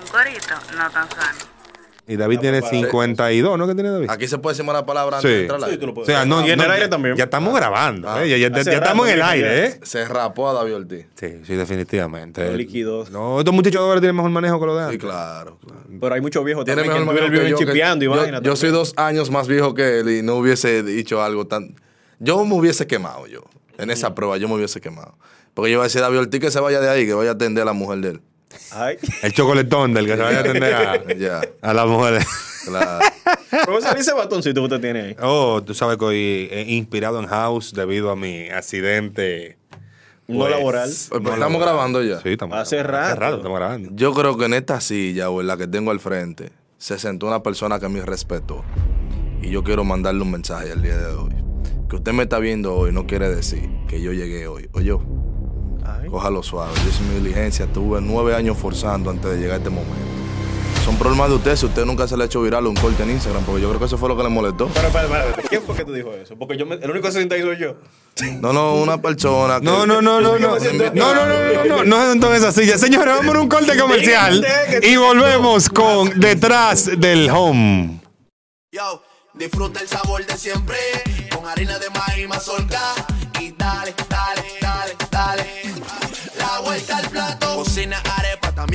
Un corito no tan sano. Y David tiene 52, ¿no? ¿Qué tiene David? Aquí se puede decir mala palabra antes de Sí. entrar al Sí, aire. tú lo O puedes. sea, no, y en no, el aire ya- también. Ya estamos grabando, Ah. ¿eh? ya, ya- ya Hace estamos en el aire, ¿eh? Se rapó a David Ortiz. Sí, sí, definitivamente. Los líquidos. No, estos muchachos ahora tienen mejor manejo que los de Sí, antes. claro, claro. Pero hay muchos viejos Tiene también mejor manejo que viven yo, que- chipeando y yo- vaina. Yo soy dos años más viejo que él y no hubiese dicho algo tan... Yo me hubiese quemado yo. En esa prueba yo me hubiese quemado. Porque yo iba a decir a David Ortiz que se vaya de ahí, que vaya a atender a la mujer de él. Ay. El chocoletón del que se vaya a atender a, Ya, a las mujeres. claro. Profesor, ¿y ese batoncito que usted tiene ahí? Oh, tú sabes que hoy he inspirado en House debido a mi accidente. No pues, laboral. Pues, estamos grabando ya. Sí, estamos Hace grabando. Hace rato. rato estamos grabando. Yo creo que en esta silla o en la que tengo al frente se sentó una persona que me respetó. Y yo quiero mandarle un mensaje al día de hoy. Que usted me está viendo hoy no quiere decir que yo llegué hoy. O yo, Ay. Cójalo suave. Yo hice mi diligencia. Tuve nueve años forzando antes de llegar a este momento. Son problemas de usted si usted nunca se le ha hecho viral un corte en Instagram. Porque yo creo que eso fue lo que le molestó. Pero, pero, pero, pero, ¿quién fue que te dijo eso? Porque yo me- el único que se sienta ahí soy yo. No, no, una persona que... No, no, no, no, no. No, no, no, no, no, no, no se sentó en esa silla. Señores, vamos a un corte comercial y volvemos con Detrás del Home. Yo, disfruta el sabor de siempre con harina de maíz mazorca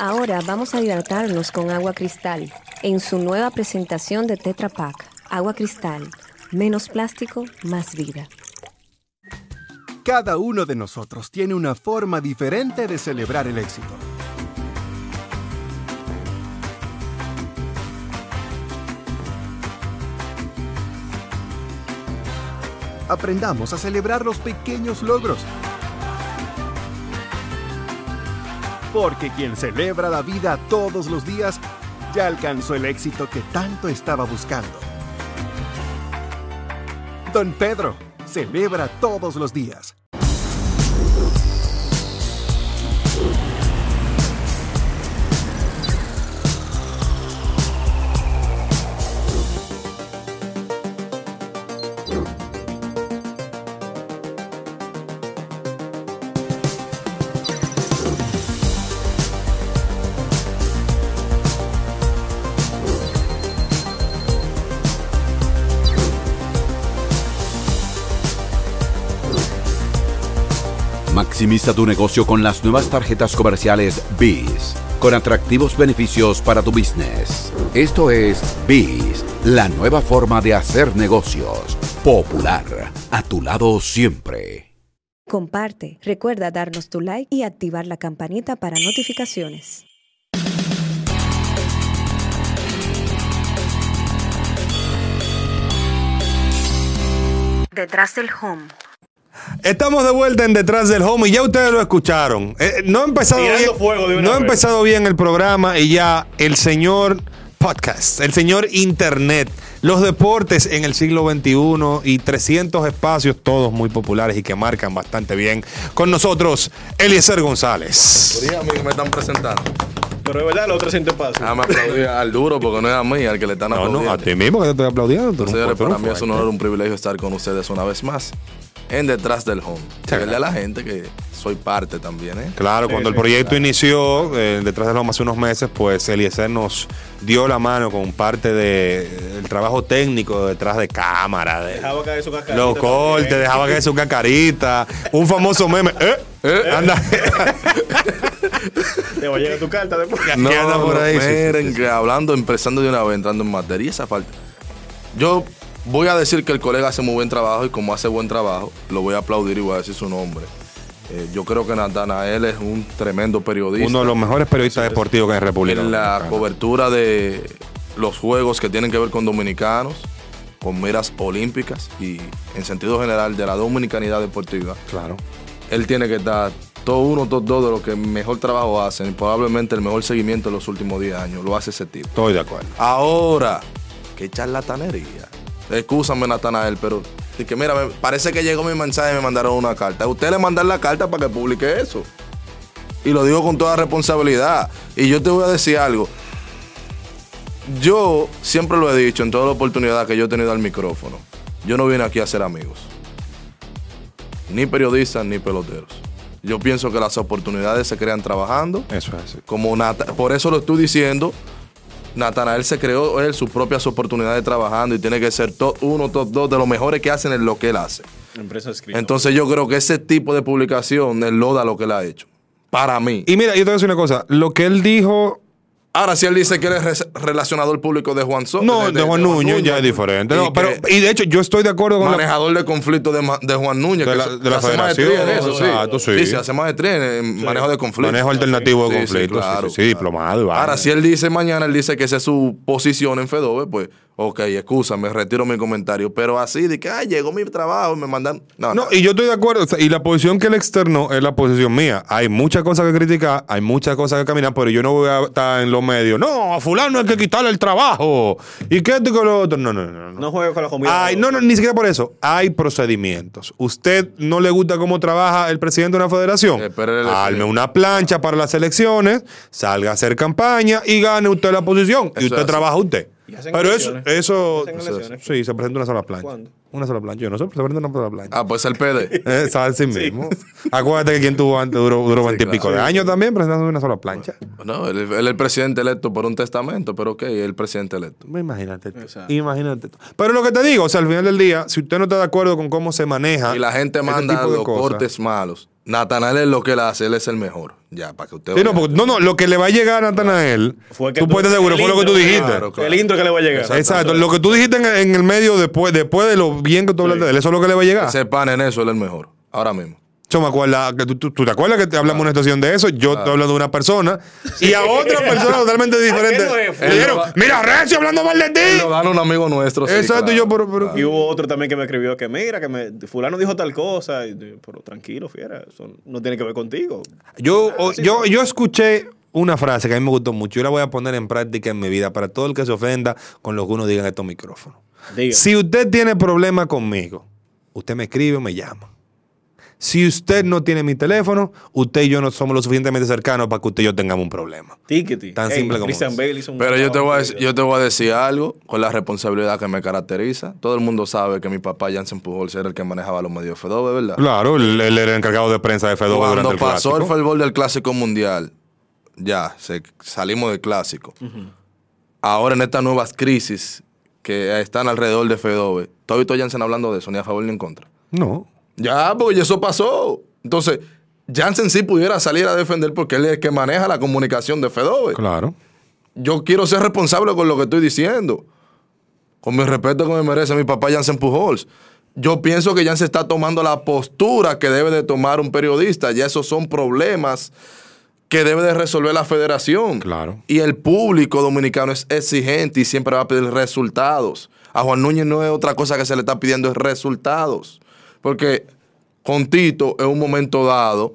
Ahora vamos a hidratarnos con agua cristal en su nueva presentación de Tetra Pak. Agua cristal, menos plástico, más vida. Cada uno de nosotros tiene una forma diferente de celebrar el éxito. Aprendamos a celebrar los pequeños logros. Porque quien celebra la vida todos los días ya alcanzó el éxito que tanto estaba buscando. Don Pedro, celebra todos los días. Maximiza tu negocio con las nuevas tarjetas comerciales BIS, con atractivos beneficios para tu business. Esto es BIS, la nueva forma de hacer negocios. Popular, a tu lado siempre. Comparte, recuerda darnos tu like y activar la campanita para notificaciones. Detrás del home. Estamos de vuelta en Detrás del Home y ya ustedes lo escucharon. Eh, no ha empezado bien, fuego de una no ha empezado bien el programa y ya el señor podcast, el señor internet, los deportes en el siglo XXI y 300 espacios, todos muy populares y que marcan bastante bien. Con nosotros, Eliezer González. Que me están presentando. Pero es verdad, los 300 pasos. Ah, me aplaudí al duro porque no es a mí al que le están No, aplaudiendo. no, a ti mismo que te estoy aplaudiendo. Señores, para mí es un honor, un privilegio estar con ustedes una vez más en Detrás del Home. Decirle a la gente que soy parte también, ¿eh? Claro, cuando el proyecto inició, eh, detrás de Loma hace unos meses, pues Eliezer nos dio la mano con parte del trabajo técnico detrás de cámara, de Dejaba caer su cascarita. los cortes, también. dejaba que su cacarita, un famoso meme. ¿eh? ¿Eh? Anda. Te va a llegar tu carta después. No, anda por no, ahí, sí, sí, miren, sí, que hablando, empezando de una vez, entrando en materia, y esa falta. Yo voy a decir que el colega hace muy buen trabajo y como hace buen trabajo, lo voy a aplaudir y voy a decir su nombre. Eh, yo creo que Natanael es un tremendo periodista. Uno de los mejores periodistas deportivos que hay en República. en la Dominicana. cobertura de los juegos que tienen que ver con dominicanos, con miras olímpicas y en sentido general de la dominicanidad deportiva. Claro. Él tiene que estar todo uno, todo dos de los que mejor trabajo hacen, y probablemente el mejor seguimiento de los últimos 10 años, lo hace ese tipo. Estoy de acuerdo. Ahora, qué charlatanería. Excúsame, Natanael, pero de que mira, me- parece que llegó mi mensaje y me mandaron una carta. A usted le mandaron la carta para que publique eso. Y lo digo con toda responsabilidad. Y yo te voy a decir algo. Yo siempre lo he dicho en toda la oportunidad que yo he tenido al micrófono. Yo no vine aquí a ser amigos. Ni periodistas ni peloteros. Yo pienso que las oportunidades se crean trabajando. Eso es así. Como Nata- por eso lo estoy diciendo. Natanael se creó él sus propias oportunidades trabajando y tiene que ser top uno, top dos de los mejores que hacen en lo que él hace. Empresa escrita. Entonces yo creo que ese tipo de publicación él loda lo que él ha hecho. Para mí. Y mira, yo te voy a decir una cosa. Lo que él dijo. Ahora, si él dice que él es re- relacionador público de Juan So- No, de, Juan Núñez ya es diferente. y No, pero, que y de hecho, yo estoy de acuerdo con manejador de conflicto de, de Juan Núñez. De que la- se- de la se hace maestría federación, en eso, sí. exacto, sí. Sí, se hace maestría en, en manejo de conflicto. Manejo alternativo de conflictos. Sí, claro, sí, sí, diplomado. Ahora, si él dice mañana, él dice que esa es su posición en Fedove, pues, ok, excúsame, retiro mi comentario. Pero así de que, ay, llegó mi trabajo y me mandan. No, No, y yo estoy de acuerdo. o sea, y la posición que él externó es la posición mía. Hay muchas cosas que criticar, hay muchas cosas que caminar, pero yo no voy a estar en los medios. No, a fulano hay que quitarle el trabajo. ¿Y qué esto y con lo otro? No, no, no. no. No juegue con la comida. Ay, no, no, ni siquiera por eso. Hay procedimientos. ¿Usted no le gusta cómo trabaja el presidente de una federación? La Arme una plancha para las elecciones, salga a hacer campaña y gane usted la posición. y usted trabaja usted. ¿Y hacen Pero eso, eso, ¿Hacen elecciones? sí, se presenta una sola plancha. ¿Cuándo? Una sola plancha. Yo no sé, se presenta una sola plancha. Ah, pues el PD. Es así mismo. Acuérdate que quien tuvo antes duró, duró Sí, 20 y pico de años también presentando una sola plancha. no, él, es el presidente electo por un testamento, pero ok, es el presidente electo. Imagínate tú. Imagínate tú. Pero lo que te digo, o sea, al final del día, si usted no está de acuerdo con cómo se maneja. Y la gente manda los cosas. cortes malos. Natanael es lo que él hace, él es el mejor. Ya, para que usted Sí, no, porque- no, no, lo que le va a llegar a Natanael, Fue que tú puedes seguro, fue lo que tú dijiste. claro, claro. El intro que le va a llegar. Exacto, lo que tú dijiste en, en el medio después, después de lo bien que tú hablaste de él, eso es lo que le va a llegar. Ese pan en eso, él es el mejor. Ahora mismo. Yo me acuerdo, que tú, tú- tú te acuerdas que te hablamos una situación de eso, yo estoy hablando de una persona y a otra persona totalmente diferente. Le dijeron, mira, Recio hablando mal de ti. lo gana un amigo nuestro. sí, Exacto, claro. yo, pero, pero- Y hubo otro también que me escribió que mira, que me, fulano dijo tal cosa, y, pero tranquilo, fiera, eso no tiene que ver contigo. Yo, o- yo, yo escuché una frase que a mí me gustó mucho. Yo la voy a poner en práctica en mi vida para todo el que se ofenda con lo que uno diga en estos micrófonos. Diga. Si usted tiene problema conmigo, usted me escribe o me llama. Si usted no tiene mi teléfono, usted y yo no somos lo suficientemente cercanos para que usted y yo tengamos un problema. Tickety. Tan simple como Christian eso. Bale hizo un Pero yo te, voy a, yo te voy a decir algo con la responsabilidad que me caracteriza. Todo el mundo sabe que mi papá Jansen Pujols era el que manejaba los medios de FEDOVE, ¿verdad? Claro, él, él era el encargado de prensa de durante Cuando el pasó el fervor del Clásico Mundial, ya, se- salimos del Clásico. Ahora en estas nuevas crisis que están alrededor de FEDOVE, ¿tú has visto a Jansen hablando de eso, ni a favor ni en contra? No. Ya, porque eso pasó. Entonces, Jansen sí pudiera salir a defender porque él es el que maneja la comunicación de FEDOVE. Claro. Yo quiero ser responsable con lo que estoy diciendo. Con mi respeto que me merece mi papá Jansen Pujols. Yo pienso que Jansen está tomando la postura que debe de tomar un periodista. Ya esos son problemas que debe de resolver la federación. Claro. Y el público dominicano es exigente y siempre va a pedir resultados. A Juan Núñez no es otra cosa que se le está pidiendo, es resultados. Porque con Tito, en un momento dado,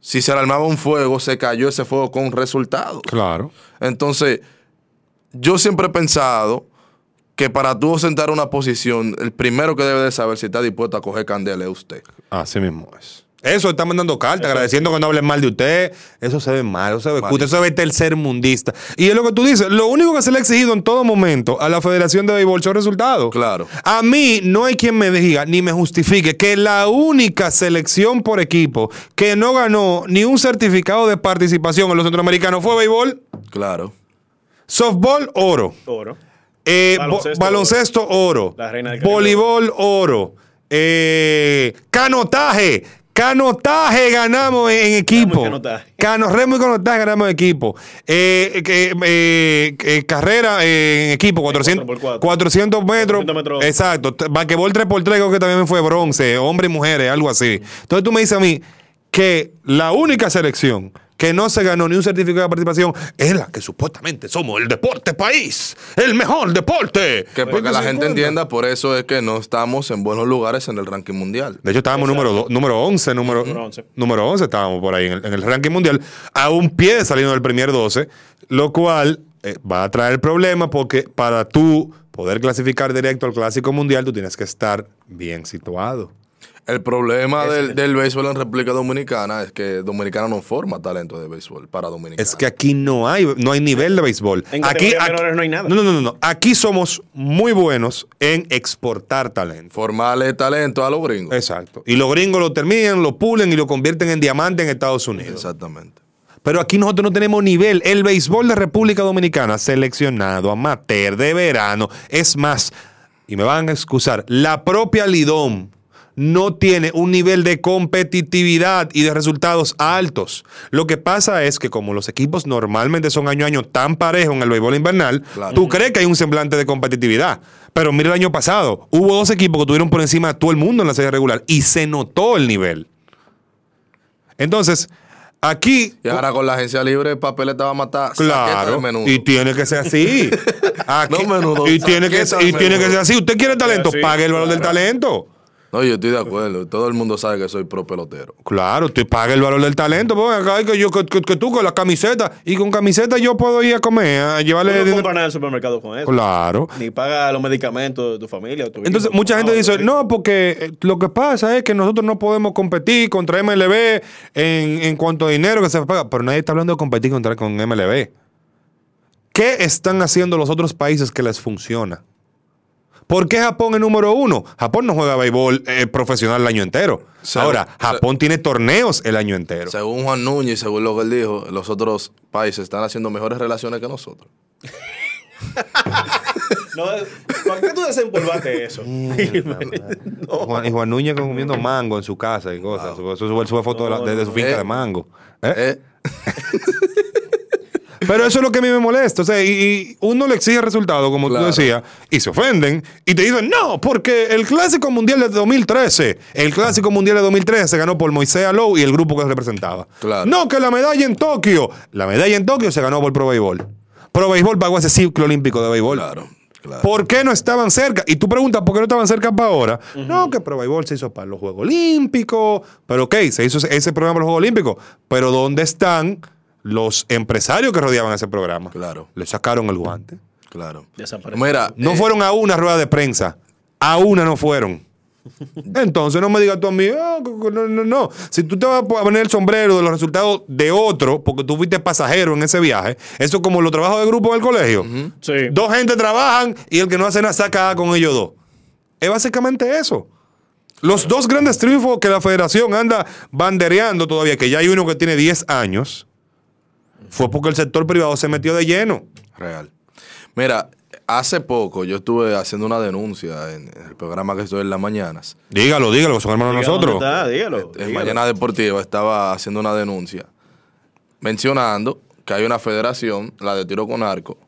si se le armaba un fuego, se cayó ese fuego con resultados. Claro. Entonces, yo siempre he pensado que para tú sentar una posición, el primero que debe de saber si está dispuesto a coger candela es usted. Así mismo es. Eso, está mandando cartas, agradeciendo que no hablen mal de usted. Eso se ve mal, eso se ve Malísimo. usted se ve tercer mundista. Y es lo que tú dices, lo único que se le ha exigido en todo momento a la Federación de Béisbol son resultados. Claro. A mí no hay quien me diga ni me justifique que la única selección por equipo que no ganó ni un certificado de participación en los centroamericanos fue béisbol, Claro. softball, oro. Oro. Eh, Baloncesto, oro. La reina del. Voleibol, oro. Eh, canotaje, Canotaje ganamos en equipo. canotaje. Cano, remo y canotaje ganamos en equipo. Eh, que- eh, eh, carrera eh, en equipo, 400, cuatro por cuatro. 400 metros. 400 metros. Exacto. Basquetbol 3x3 creo que también fue bronce, hombres y mujeres, algo así. Entonces tú me dices a mí que la única selección que no se ganó ni un certificado de participación es la que supuestamente somos el deporte país, el mejor deporte. Que para que la ¿se gente cuenta? entienda, por eso es que no estamos en buenos lugares en el ranking mundial. De hecho, estábamos número, do- número 11, número, Número 11. número 11 estábamos por ahí en el, en el ranking mundial, a un pie saliendo del primer 12, lo cual eh, va a traer problemas porque para tú poder clasificar directo al clásico mundial, tú tienes que estar bien situado. El problema del, del béisbol en República Dominicana es que Dominicana no forma talento de béisbol para Dominicana. Es que aquí no hay, no hay nivel de béisbol. En aquí, no hay nada. No, no, no, no. Aquí somos muy buenos en exportar talento. Formarle talento a los gringos. Exacto. Y los gringos lo terminan, lo pulen y lo convierten en diamante en Estados Unidos. Exactamente. Pero aquí nosotros no tenemos nivel. El béisbol de República Dominicana, seleccionado, amateur, de verano. Es más, y me van a excusar, la propia Lidom no tiene un nivel de competitividad y de resultados altos. Lo que pasa es que como los equipos normalmente son año a año tan parejos en el béisbol invernal, Claro. tú crees que hay un semblante de competitividad. Pero mira el año pasado, hubo dos equipos que tuvieron por encima de todo el mundo en la serie regular y se notó el nivel. Entonces, aquí Y ahora con la agencia libre, papeleta va a matar. Claro, y tiene que ser así. Aquí- No menudo, y tiene que, y tiene que ser así. Usted quiere talento, Sí, pague el valor del talento. No, yo estoy de acuerdo. Todo el mundo sabe que soy pro pelotero. Claro, usted paga el valor del talento. Pues, acá hay que, yo, que, que- que tú con la camiseta, y con camiseta yo puedo ir a comer, a llevarle Tú no dinero. compras nada en el supermercado con eso. Claro. Ni paga los medicamentos de tu familia. o tu Entonces, hijo, mucha gente no, dice, no, porque eh, lo que pasa es que nosotros no podemos competir contra MLB en, en cuanto a dinero que se paga. Pero nadie está hablando de competir contra con MLB. ¿Qué están haciendo los otros países que les funciona? ¿Por qué Japón es número uno? Japón no juega béisbol eh, profesional el año entero. Se- Ahora, se- Japón tiene torneos el año entero. Según Juan Núñez y según lo que él dijo, los otros países están haciendo mejores relaciones que nosotros. No, ¿Para qué tú desempolvaste eso? Juan, y Juan Núñez comiendo mango en su casa y cosas. Eso sube, sube fotos de, la- de- de su finca Eh. de mango. ¿Eh? Pero eso es lo que a mí me molesta. O sea, y, y uno le exige resultados, como Claro. tú decías, y se ofenden y te dicen, no, porque el Clásico Mundial de 2013, el Clásico Mundial de 2013 se ganó por Moisés Alou y el grupo que representaba. Claro. No, que la medalla en Tokio, la medalla en Tokio se ganó por Pro Béisbol. Pro Béisbol pagó ese ciclo olímpico de béisbol. Claro, claro. ¿Por qué no estaban cerca? Y tú preguntas, ¿por qué no estaban cerca para ahora? No, que Pro se hizo para los Juegos Olímpicos. Pero ok, se hizo ese programa para los Juegos Olímpicos. Pero ¿dónde están los empresarios que rodeaban ese programa? Claro. Le sacaron el guante. Claro. Desapareció. Mira, No eh, fueron a una rueda de prensa. A una no fueron. Entonces no me digas tú a mí, "Ah, no, no, no. Si tú te vas a poner el sombrero de los resultados de otro, porque tú fuiste pasajero en ese viaje, eso es como los trabajos de grupo del colegio. Sí. Dos gente trabajan y el que no hace nada saca con ellos dos. Es básicamente eso. Los dos grandes triunfos que la federación anda bandereando todavía, que ya hay uno que tiene 10 años, fue porque el sector privado se metió de lleno. Real. Mira, hace poco yo estuve haciendo una denuncia en el programa que estoy en las mañanas. Dígalo, dígalo, que son hermanos nosotros. está, dígalo, En dígalo. Mañana Deportiva estaba haciendo una denuncia mencionando que hay una federación, la de tiro con arco,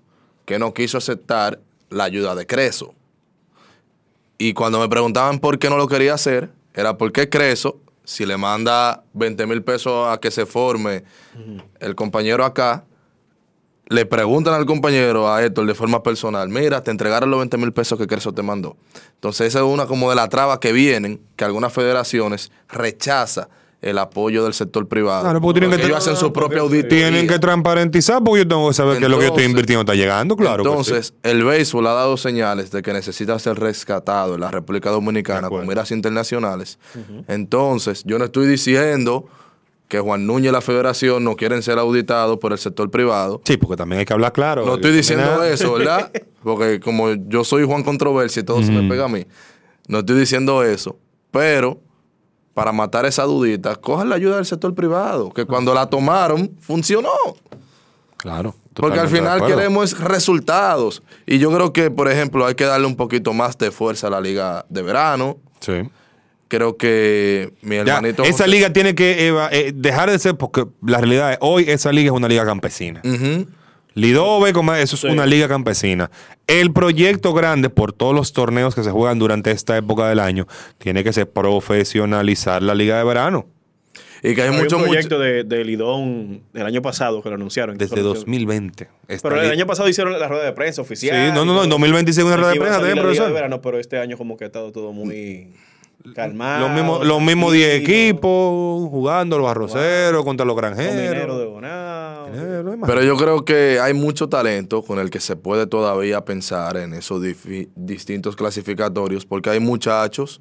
que no quiso aceptar la ayuda de Creso. Y cuando me preguntaban por qué no lo quería hacer, era porque Creso, si le manda 20 mil pesos a que se forme el compañero acá, le preguntan al compañero, a Héctor, de forma personal, mira, te entregaron los 20 mil pesos que Creso te mandó. Entonces esa es una como de las trabas que vienen, que algunas federaciones rechaza el apoyo del sector privado. Claro, porque tienen que ellos hacen su propia auditoría. Tienen que transparentizar porque yo tengo que saber que lo que yo estoy invirtiendo está llegando, claro. que Entonces, sí. el béisbol ha dado señales de que necesita ser rescatado en la República Dominicana con miras internacionales. Entonces, yo no estoy diciendo que Juan Núñez y la federación no quieren ser auditados por el sector privado. Sí, porque también hay que hablar claro. No estoy diciendo Nada. eso, ¿verdad? Porque como yo soy Juan Controversia y todo se me pega a mí, no estoy diciendo eso. Pero para matar esa dudita, cojan la ayuda del sector privado, que cuando la tomaron, funcionó. Claro. Porque al final queremos resultados. Y yo creo que, por ejemplo, hay que darle un poquito más de fuerza a la liga de verano. Sí. creo que mi Ya, hermanito. esa José- liga tiene que eh, dejar de ser, porque la realidad es, hoy esa liga es una liga campesina. Lidove, como eso es Sí. una liga campesina. El proyecto grande, por todos los torneos que se juegan durante esta época del año, tiene que ser profesionalizar la liga de verano. Y que hay Hay mucho, un mucho. proyecto de, de Lidón del año pasado que lo anunciaron. Desde Incluso 2020. esta Pero el liga- año pasado hicieron la rueda de prensa oficial. Sí, no, no, no, en todo. 2026 una rueda de prensa también, la liga de profesor. verano, pero este año como que ha estado todo muy calmado. Los mismos los mismos 10 tranquilo, equipos jugando, los arroceros contra los con dinero de granjeros. Bonao. Dinero. Pero yo creo que hay mucho talento con el que se puede todavía pensar en esos distintos clasificatorios, porque hay muchachos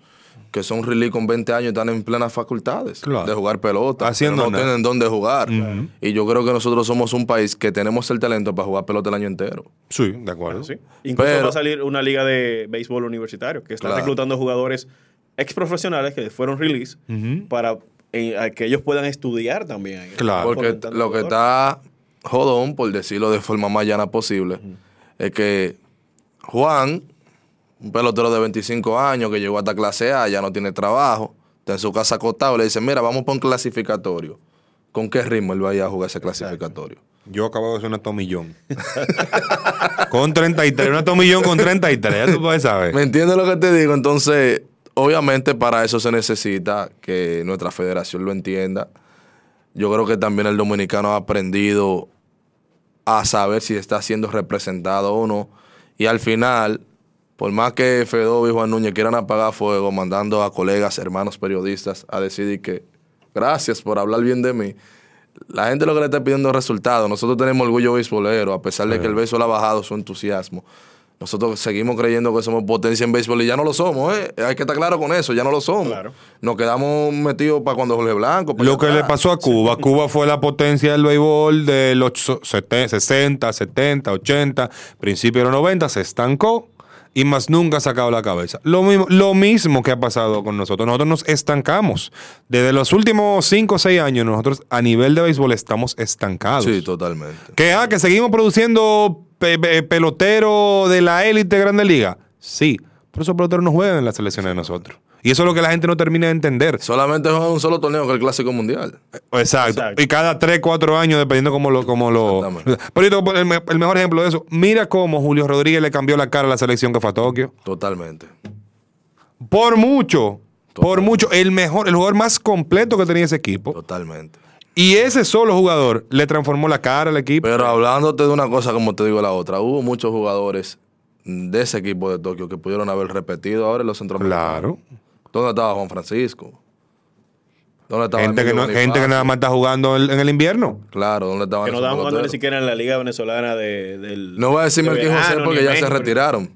que son release con 20 años y están en plenas facultades Claro. de jugar pelota. Haciendo pero no nada. tienen dónde jugar. Y yo creo que nosotros somos un país que tenemos el talento para jugar pelota el año entero. Sí, de acuerdo. Sí. Incluso Pero- va a salir una liga de béisbol universitario que está Claro. reclutando jugadores ex profesionales que fueron release para eh, a que ellos puedan estudiar también. Claro. Porque lo que está jodón, por decirlo de forma más llana posible, es que Juan, un pelotero de 25 años que llegó hasta clase A, ya no tiene trabajo, está en su casa acostado, le dice, mira, vamos para un clasificatorio. ¿Con qué ritmo él va a ir a jugar ese clasificatorio? Yo acabo de hacer una tomillón. con 33, una tomillón con 33, ya tú puedes saber. ¿Me entiendes lo que te digo? Entonces, obviamente para eso se necesita que nuestra federación lo entienda. Yo creo que también el dominicano ha aprendido a saber si está siendo representado o no. Y al final, por más que Fedo y Juan Núñez quieran apagar fuego, mandando a colegas, hermanos periodistas a decidir que gracias por hablar bien de mí. La gente lo que le está pidiendo es resultados. Nosotros tenemos orgullo beisbolero, a pesar de que el béisbol ha bajado su entusiasmo. Nosotros seguimos creyendo que somos potencia en béisbol y ya no lo somos, ¿eh? Hay que estar claro con eso, ya no lo somos. Claro. Nos quedamos metidos para cuando Jorge Blanco. Lo que le pasó a Cuba. Cuba fue la potencia del béisbol de los so- sete- 60, 70, 80, principio de los 90, se estancó y más nunca ha sacado la cabeza. Lo mismo, lo mismo que ha pasado con nosotros. Nosotros nos estancamos. Desde los últimos 5 o 6 años, nosotros a nivel de béisbol estamos estancados. Sí, totalmente. Que, ah, que seguimos produciendo pe- pe- pelotero de la élite de Grande Liga. Sí, pero esos peloteros no juegan en las selecciones de nosotros. Y eso es lo que la gente no termina de entender. Solamente juegan un solo torneo que es el Clásico Mundial. Exacto. Exacto. Y cada 3, 4 años, dependiendo cómo lo... Cómo lo pero el, el mejor ejemplo de eso. Mira cómo Julio Rodríguez le cambió la cara a la selección que fue a Tokio. Totalmente. Por mucho. Por Total. mucho. El mejor, el jugador más completo que tenía ese equipo. Totalmente. Y ese solo jugador le transformó la cara al equipo. Pero hablándote de una cosa como te digo la otra, hubo muchos jugadores de ese equipo de Tokio que pudieron haber repetido ahora en los centroamericanos. claro. ¿Dónde estaba Juan Francisco? ¿Dónde estaba Gente que, Emilio no, gente que Bonifacio? nada más está jugando en, en el invierno. Claro, ¿dónde estaban Que no estaban jugando ni siquiera en la liga venezolana de, del... No voy a decir de Melquín José porque ya se México, retiraron.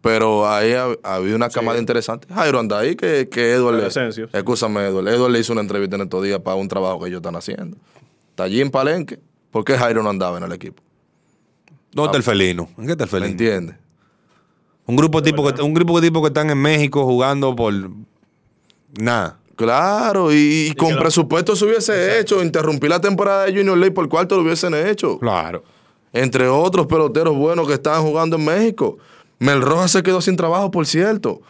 Pero ahí ha, ha habido una camada interesante. Jairo anda ahí que, que Edward. Jairo le- Asensio. Escúchame, Edward. Edward le hizo una entrevista en estos días para un trabajo que ellos están haciendo. Está allí en Palenque. ¿Por qué Jairo no andaba en el equipo? ¿Dónde está el felino? ¿En qué está el ¿Me felino? entiendes? Un grupo de tipos que, un grupo de tipos que están en México jugando por nada. Claro, y, y con lo- presupuesto se hubiese hecho. Interrumpir la temporada de Junior League por cuarto lo hubiesen hecho. Claro. Entre otros peloteros buenos que estaban jugando en México. Mel Rojas se quedó sin trabajo, por cierto.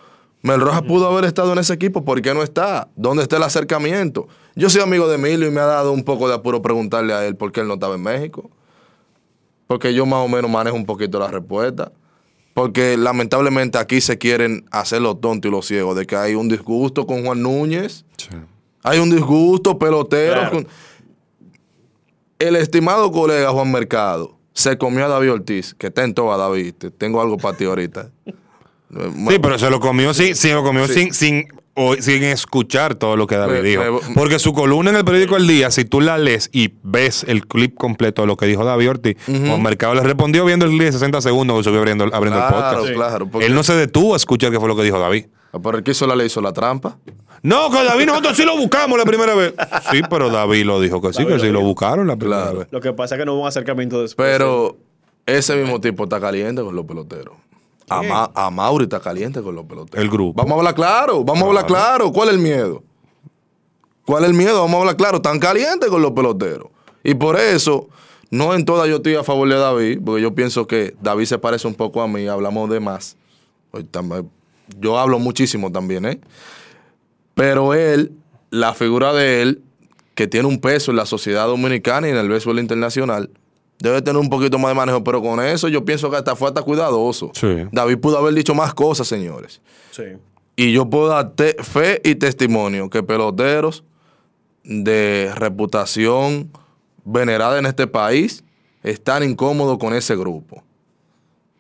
Mel Rojas pudo haber estado en ese equipo. ¿Por qué no está? ¿Dónde está el acercamiento? Yo soy amigo de Emilio y me ha dado un poco de apuro preguntarle a él por qué él no estaba en México. Porque yo más o menos manejo un poquito la respuesta. Porque lamentablemente aquí se quieren hacer los tontos y los ciegos de que hay un disgusto con Juan Núñez. Hay un disgusto pelotero. Claro. con- El estimado colega Juan Mercado se comió a David Ortiz, que está en toda David. Te- Tengo algo para ti ahorita. Sí, pero se lo comió, sí, sí, lo comió Sí. sin, sin, o- sin escuchar todo lo que David Me- dijo. me- Porque su columna en el periódico El Día, si tú la lees y ves el clip completo de lo que dijo David Ortiz, Juan Mercado le respondió viendo el clip de 60 segundos que subió abriendo, abriendo el podcast. claro. porque- Él no se detuvo a escuchar qué fue lo que dijo David. Pero el que hizo la ley hizo la trampa. No, que David nosotros sí lo buscamos la primera vez. Sí, pero David lo dijo que sí, David que sí lo buscaron la primera Claro. vez. Lo que pasa es que no hubo un acercamiento después. Pero ese mismo tipo está caliente con los peloteros. A, Ma- a Mauri está caliente con los peloteros. El grupo. Vamos a hablar claro, vamos a hablar claro. ¿Cuál es el miedo? ¿Cuál es el miedo? Vamos a hablar claro. Están calientes con los peloteros. Y por eso, no en toda yo estoy a favor de David, porque yo pienso que David se parece un poco a mí, hablamos de más. Pues, tam- Yo hablo muchísimo también, ¿eh? Pero él, la figura de él, que tiene un peso en la sociedad dominicana y en el béisbol internacional, debe tener un poquito más de manejo. Pero con eso yo pienso que hasta fue hasta cuidadoso. Sí. David pudo haber dicho más cosas, señores. Sí. Y yo puedo dar te- fe y testimonio que peloteros de reputación venerada en este país están incómodos con ese grupo.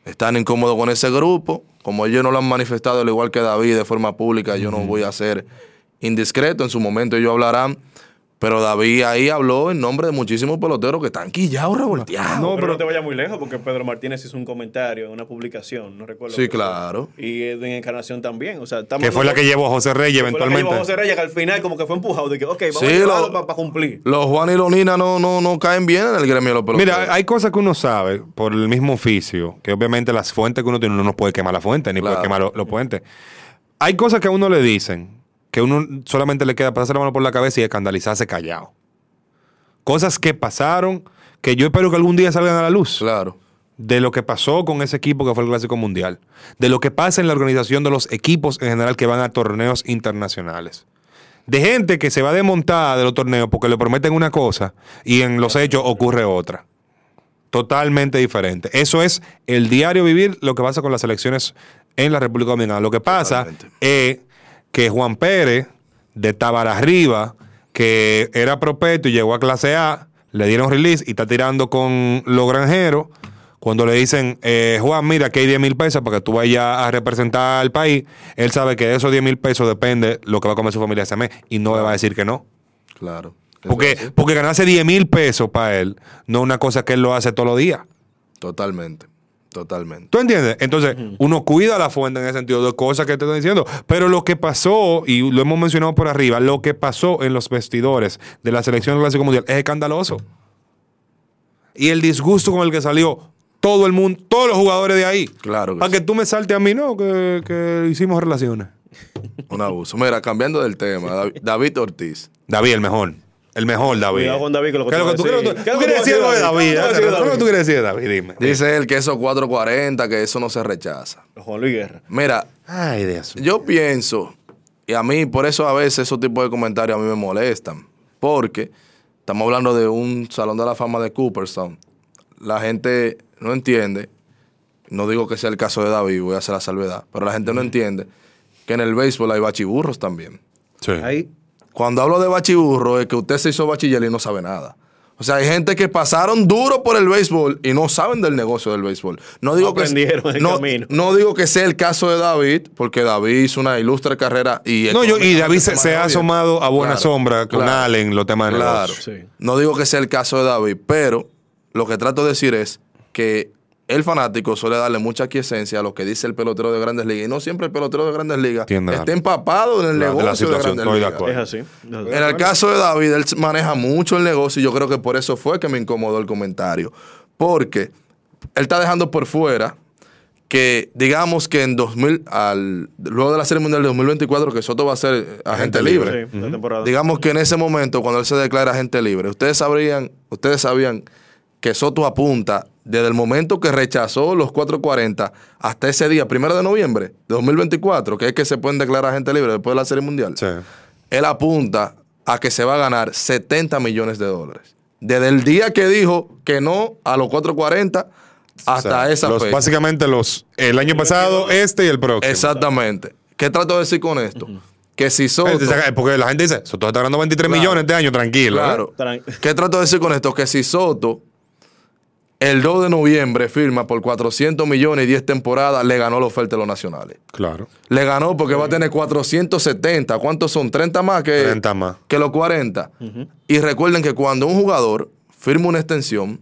Están incómodos con ese grupo. Como ellos no lo han manifestado, al igual que David, de forma pública, yo no voy a ser indiscreto. En su momento ellos hablarán. Pero David ahí habló en nombre de muchísimos peloteros que están quillados, revolteados. No, pero no te vayas muy lejos porque Pedro Martínez hizo un comentario en una publicación, no recuerdo. Sí, fue. claro. Y en Encarnación también. O sea, estamos Que fue la que llevó a José Reyes Fue la que eventualmente. llevó a José Reyes, que al final como que fue empujado de que, ok, vamos Sí, a para cumplir. Los Juan y los Nina no, no, no caen bien en el gremio de los peloteros. Mira, hay cosas que uno sabe por el mismo oficio, que obviamente las fuentes que uno tiene, uno no puede quemar la fuente, ni Claro. puede quemar lo- los puentes. Hay cosas que a uno le dicen, que uno solamente le queda pasarse la mano por la cabeza y escandalizarse callado. Cosas que pasaron, que yo espero que algún día salgan a la luz. Claro. De lo que pasó con ese equipo que fue el Clásico Mundial. De lo que pasa en la organización de los equipos en general que van a torneos internacionales. De gente que se va desmontada de los torneos porque le prometen una cosa y en los hechos ocurre otra. Totalmente diferente. Eso es el diario vivir lo que pasa con las elecciones en la República Dominicana. Lo que pasa Totalmente. es que Juan Pérez, de Tabararriba, que era propeto y llegó a clase A, le dieron release y está tirando con los granjeros. Cuando le dicen, eh, Juan, mira que hay 10 mil pesos para que tú vayas a representar al país, él sabe que de esos 10 mil pesos depende lo que va a comer su familia ese mes y no le va a decir que no. Claro. Porque, porque ganarse 10 mil pesos para él no es una cosa que él lo hace todos los días. Totalmente. Totalmente. ¿Tú entiendes? Entonces, uno cuida la fuente en ese sentido de cosas que te estoy diciendo. Pero lo que pasó, y lo hemos mencionado por arriba, lo que pasó en los vestidores de la selección del Clásico Mundial es escandaloso. Y el disgusto con el que salió todo el mundo, todos los jugadores de ahí. Claro que Para sí. que tú me saltes a mí, no, que, que hicimos relaciones. Un abuso. Mira, cambiando del tema, David, David Ortiz. David, el mejor. El mejor, David. Cuidado con David, que lo que ¿Qué lo que tú quieres- decir. tú ¿Qué es lo quieres que decir te algo voy de a David? ¿Qué es lo que te voy a ¿Qué decir de es lo que tú quieres decir de David? Dime. Dice él que esos 440, que eso no se rechaza. Juan Luis Guerra. Mira, Ay, Dios. yo pienso, y a mí por eso a veces esos tipos de comentarios a mí me molestan, porque estamos hablando de un salón de la fama de Cooperstown. La gente no entiende, no digo que sea el caso de David, voy a hacer la salvedad, pero la gente no entiende que en el béisbol hay bachiburros también. Sí. Ahí. Cuando hablo de bachiburro es que usted se hizo bachiller y no sabe nada. O sea, hay gente que pasaron duro por el béisbol y no saben del negocio del béisbol. No digo que el no, camino. no digo que sea el caso de David, porque David hizo una ilustre carrera y No, yo, y David se, ha asomado a buena Claro, sombra con claro, Allen, los temas de Claro. Sí. No digo que sea el caso de David, pero lo que trato de decir es que el fanático suele darle mucha quiesencia a lo que dice el pelotero de Grandes Ligas. Y no siempre el pelotero de Grandes Ligas está empapado en el la negocio de, situación, Grandes estoy de Ligas. acuerdo. Es así. En el caso de David, él maneja mucho el negocio y yo creo que por eso fue que me incomodó el comentario. Porque él está dejando por fuera que, digamos que en 2000, al, luego de la Serie Mundial de 2024, que Soto va a ser agente libre. Sí. Digamos que en ese momento, cuando él se declara agente libre, ustedes sabrían, ustedes sabían que Soto apunta desde el momento que rechazó los 440 hasta ese día, primero de noviembre de 2024, que es que se pueden declarar agente libre después de la Serie Mundial Sí. él apunta a que se va a ganar 70 millones de dólares. Desde el día que dijo que no a los 440 hasta O sea, esa los- fecha. Básicamente los el año pasado, este y el próximo. Exactamente. ¿Qué trato de decir con esto? Que si Soto... Porque la gente dice, Soto está ganando 23 Claro. millones este año, tranquilo. ¿eh? Claro. Tran- ¿Qué trato de decir con esto? Que si Soto el 2 de noviembre firma por 400 millones y 10 temporadas, le ganó la oferta de los nacionales. Claro. Le ganó porque va a tener 470. ¿Cuántos son? 30 más que, 30 más. que los 40. Y recuerden que cuando un jugador firma una extensión,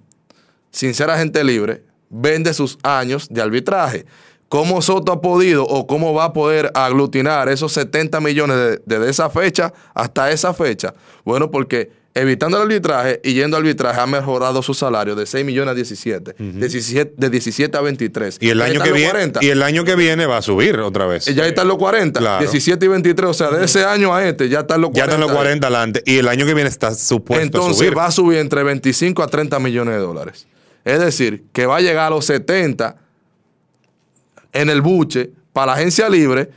sin ser agente libre, vende sus años de arbitraje. ¿Cómo Soto ha podido o cómo va a poder aglutinar esos 70 millones de- desde esa fecha hasta esa fecha? Bueno, porque evitando el arbitraje y yendo al arbitraje ha mejorado su salario de 6 millones a 17, 17 de 17 a 23. Y el año que viene 40. y el año que viene va a subir otra vez. Ya están los 40, Claro. 17 y 23, o sea, de ese año a este ya están los 40. ya están los 40 adelante y el año que viene está supuesto a Entonces subir. va a subir entre 25 a 30 millones de dólares. Es decir, que va a llegar a los 70 en el buche para la agencia libre.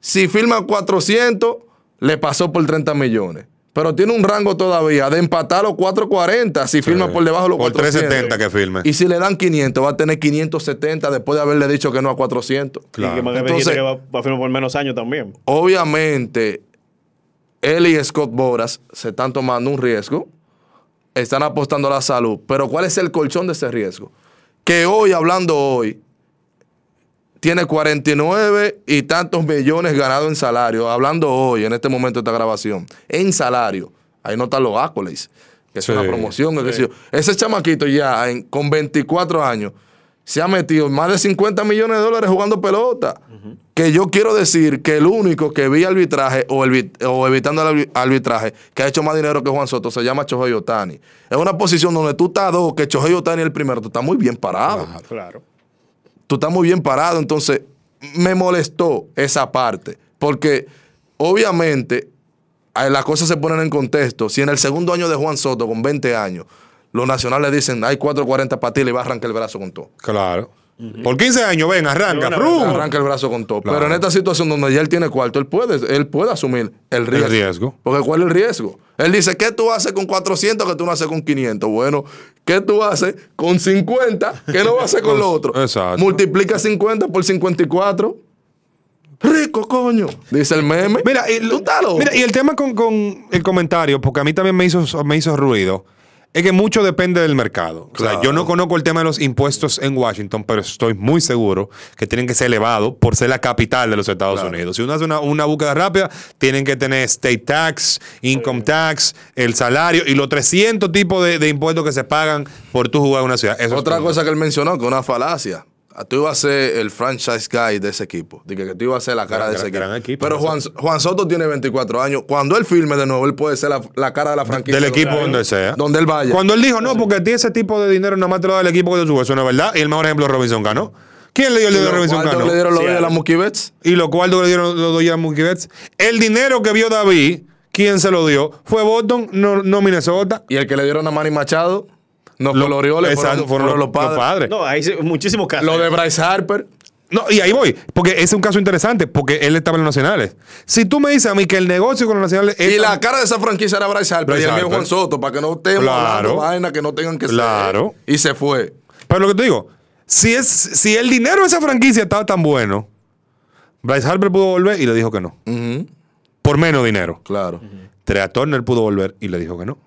Si firma 400, le pasó por 30 millones. Pero tiene un rango todavía de empatar los 440 si firma por debajo de los Por 400. 370 que firme. Y si le dan 500, va a tener 570 después de haberle dicho que no a 400. Y que más que Entonces- que va, va a firmar por menos años también. Obviamente, él y Scott Boras se están tomando un riesgo, están apostando a la salud, pero ¿cuál es el colchón de ese riesgo? Que hoy, hablando hoy, tiene 49 y tantos millones ganados en salario, hablando hoy, en este momento de esta grabación, en salario. Ahí no están los accolades, que es una promoción. Ese chamaquito ya en- con 24 años se ha metido más de 50 millones de dólares jugando pelota. Que yo quiero decir que el único que vi arbitraje o, evitando el arbi- arbitraje que ha hecho más dinero que Juan Soto se llama Chohei Otani. Es una posición donde tú estás dos, que Chohei Otani es el primero, tú estás muy bien parado. Claro. Tú estás muy bien parado, entonces me molestó esa parte. Porque obviamente eh, las cosas se ponen en contexto. Si en el segundo año de Juan Soto, con 20 años, los nacionales dicen hay 4.40 para ti, le va a arrancar el brazo con todo. Claro. Por 15 años, ven, arranca. Arranca el brazo con todo. Claro. Pero en esta situación donde ya él tiene cuarto, él puede, él puede asumir el riesgo. riesgo. Porque ¿cuál es el riesgo? Él dice, ¿qué tú haces con 400 que tú no haces con 500? Bueno, ¿qué tú haces con 50 que no vas a hacer con lo otro? Exacto. Multiplica 50 por 54. Rico, coño. Dice el meme. Mira, y, ¿Tú estás loco? mira, y el tema con, con el comentario, porque a mí también me hizo, me hizo ruido, es que mucho depende del mercado. O sea, yo no conozco el tema de los impuestos en Washington, pero estoy muy seguro que tienen que ser elevados por ser la capital de los Estados Claro. Unidos. Si uno hace una, una búsqueda rápida, tienen que tener state tax, income tax, el salario y los 300 tipos de, de impuestos que se pagan por tu jugar en una ciudad. Eso Otra cosa que él mencionó, que es una falacia. Ah, Tú ibas a ser el franchise guy de ese equipo. Dije que tú ibas a ser la cara Gran- de ese gran- equipo. gran equipo, Pero. Juan, Juan Soto tiene 24 años. Cuando él firme de nuevo, él puede ser la, la cara de la franquicia. Del equipo donde- donde sea. Donde él vaya. Cuando él dijo, no, porque tiene ese tipo de dinero, nada más te lo da el equipo que te sube. Eso no es verdad. Y el mejor ejemplo es Robinson Cano. ¿Quién le dio el dinero a Robinson Cano? le dieron los Sí, de la Betts. Y los cuartos que le dieron los doy a Mookie Betts. El dinero que vio David, ¿quién se lo dio? Fue Boston, no, no Minnesota. Y el que le dieron a Manny Machado, no fue Lo- los Orioles, Exacto, fueron, fueron los padres. No, hay muchísimos casos. Lo de Bryce Harper. No, y ahí voy, porque ese es un caso interesante, porque él estaba en los nacionales. Si tú me dices a mí que el negocio con los nacionales es Y la cara de esa franquicia era Bryce Harper. Bryce y el mío. Juan Soto, para que no estemos Claro. hablando vainas que no tengan que Claro. ser. Y se fue. Pero lo que te digo, si, es, si el dinero de esa franquicia estaba tan bueno, Bryce Harper pudo volver y le dijo que no. Por menos dinero. Claro. Trea Turner pudo volver y le dijo que no.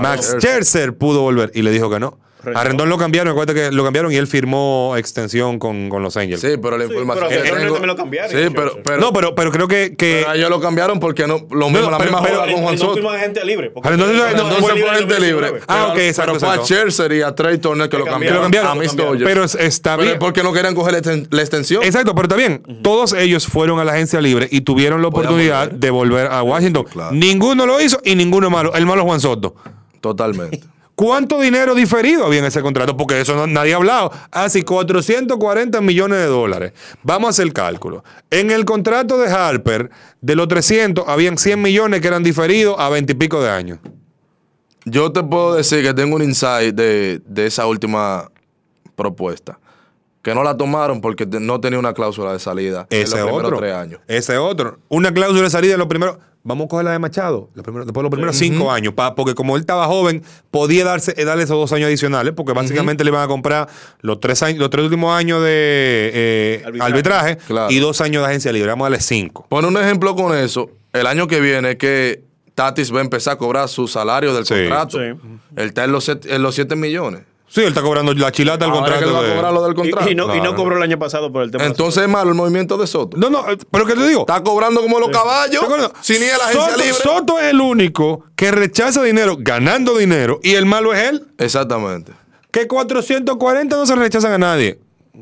Max Scherzer pudo volver y le dijo que no. Rendón. A Rendón lo cambiaron, acuérdate que lo cambiaron y él firmó extensión con, con los Angels. Sí, pero la información pero que tengo- también lo cambiaron, Sí, pero, pero, no, pero, pero creo que. que pero ellos lo cambiaron porque no, lo mismo, la pero- misma pero- joda con Juan no Soto. firman gente libre. Rendón no, Entonces fue gente libre. 2019. Ah, ok, exacto, Pero fue a. Scherzer y a Trey Turner que lo Que cambiaron. lo cambiaron. A mis pero es- está Pero bien. porque no querían coger la exten- la extensión. Exacto, pero está bien. Todos ellos fueron a la agencia libre y tuvieron la oportunidad de volver a Washington. Ninguno lo hizo y ninguno malo. El malo es Juan Soto. Totalmente. ¿Cuánto dinero diferido había en ese contrato? Porque de eso no- nadie ha hablado. Así, 440 millones de dólares. Vamos a hacer el cálculo. En el contrato de Harper, de los 300, habían 100 millones que eran diferidos a 20 y pico de años. Yo te puedo decir que tengo un insight de, de esa última propuesta. Que no la tomaron porque no tenía una cláusula de salida en Ese los primeros otro. tres años. Ese otro. Una cláusula de salida en los primeros. Vamos a coger la de Machado. los primeros- después de los primeros cinco años. pa- porque como él estaba joven, podía darse, eh, darle esos dos años adicionales. Porque básicamente le iban a comprar los tres, años, los tres últimos años de eh, Arbitraje. arbitraje, Claro. y dos años de agencia libre. Vamos a darle cinco. Pon un ejemplo con eso. El año que viene que Tatis va a empezar a cobrar su salario del Sí. contrato. Sí. Él está en los, set- en los 7 millones. Sí, él está cobrando la chilata del contrato. que él va de- a cobrar lo del contrato. Y, y no, y no Claro. cobró el año pasado por el tema. Entonces es malo el movimiento de Soto. No, no, pero que te digo. Está cobrando como los caballos. Sin ir a la agencia Soto, libre. Soto es el único que rechaza dinero ganando dinero y el malo es él. Exactamente. Que 440 no se rechazan a nadie.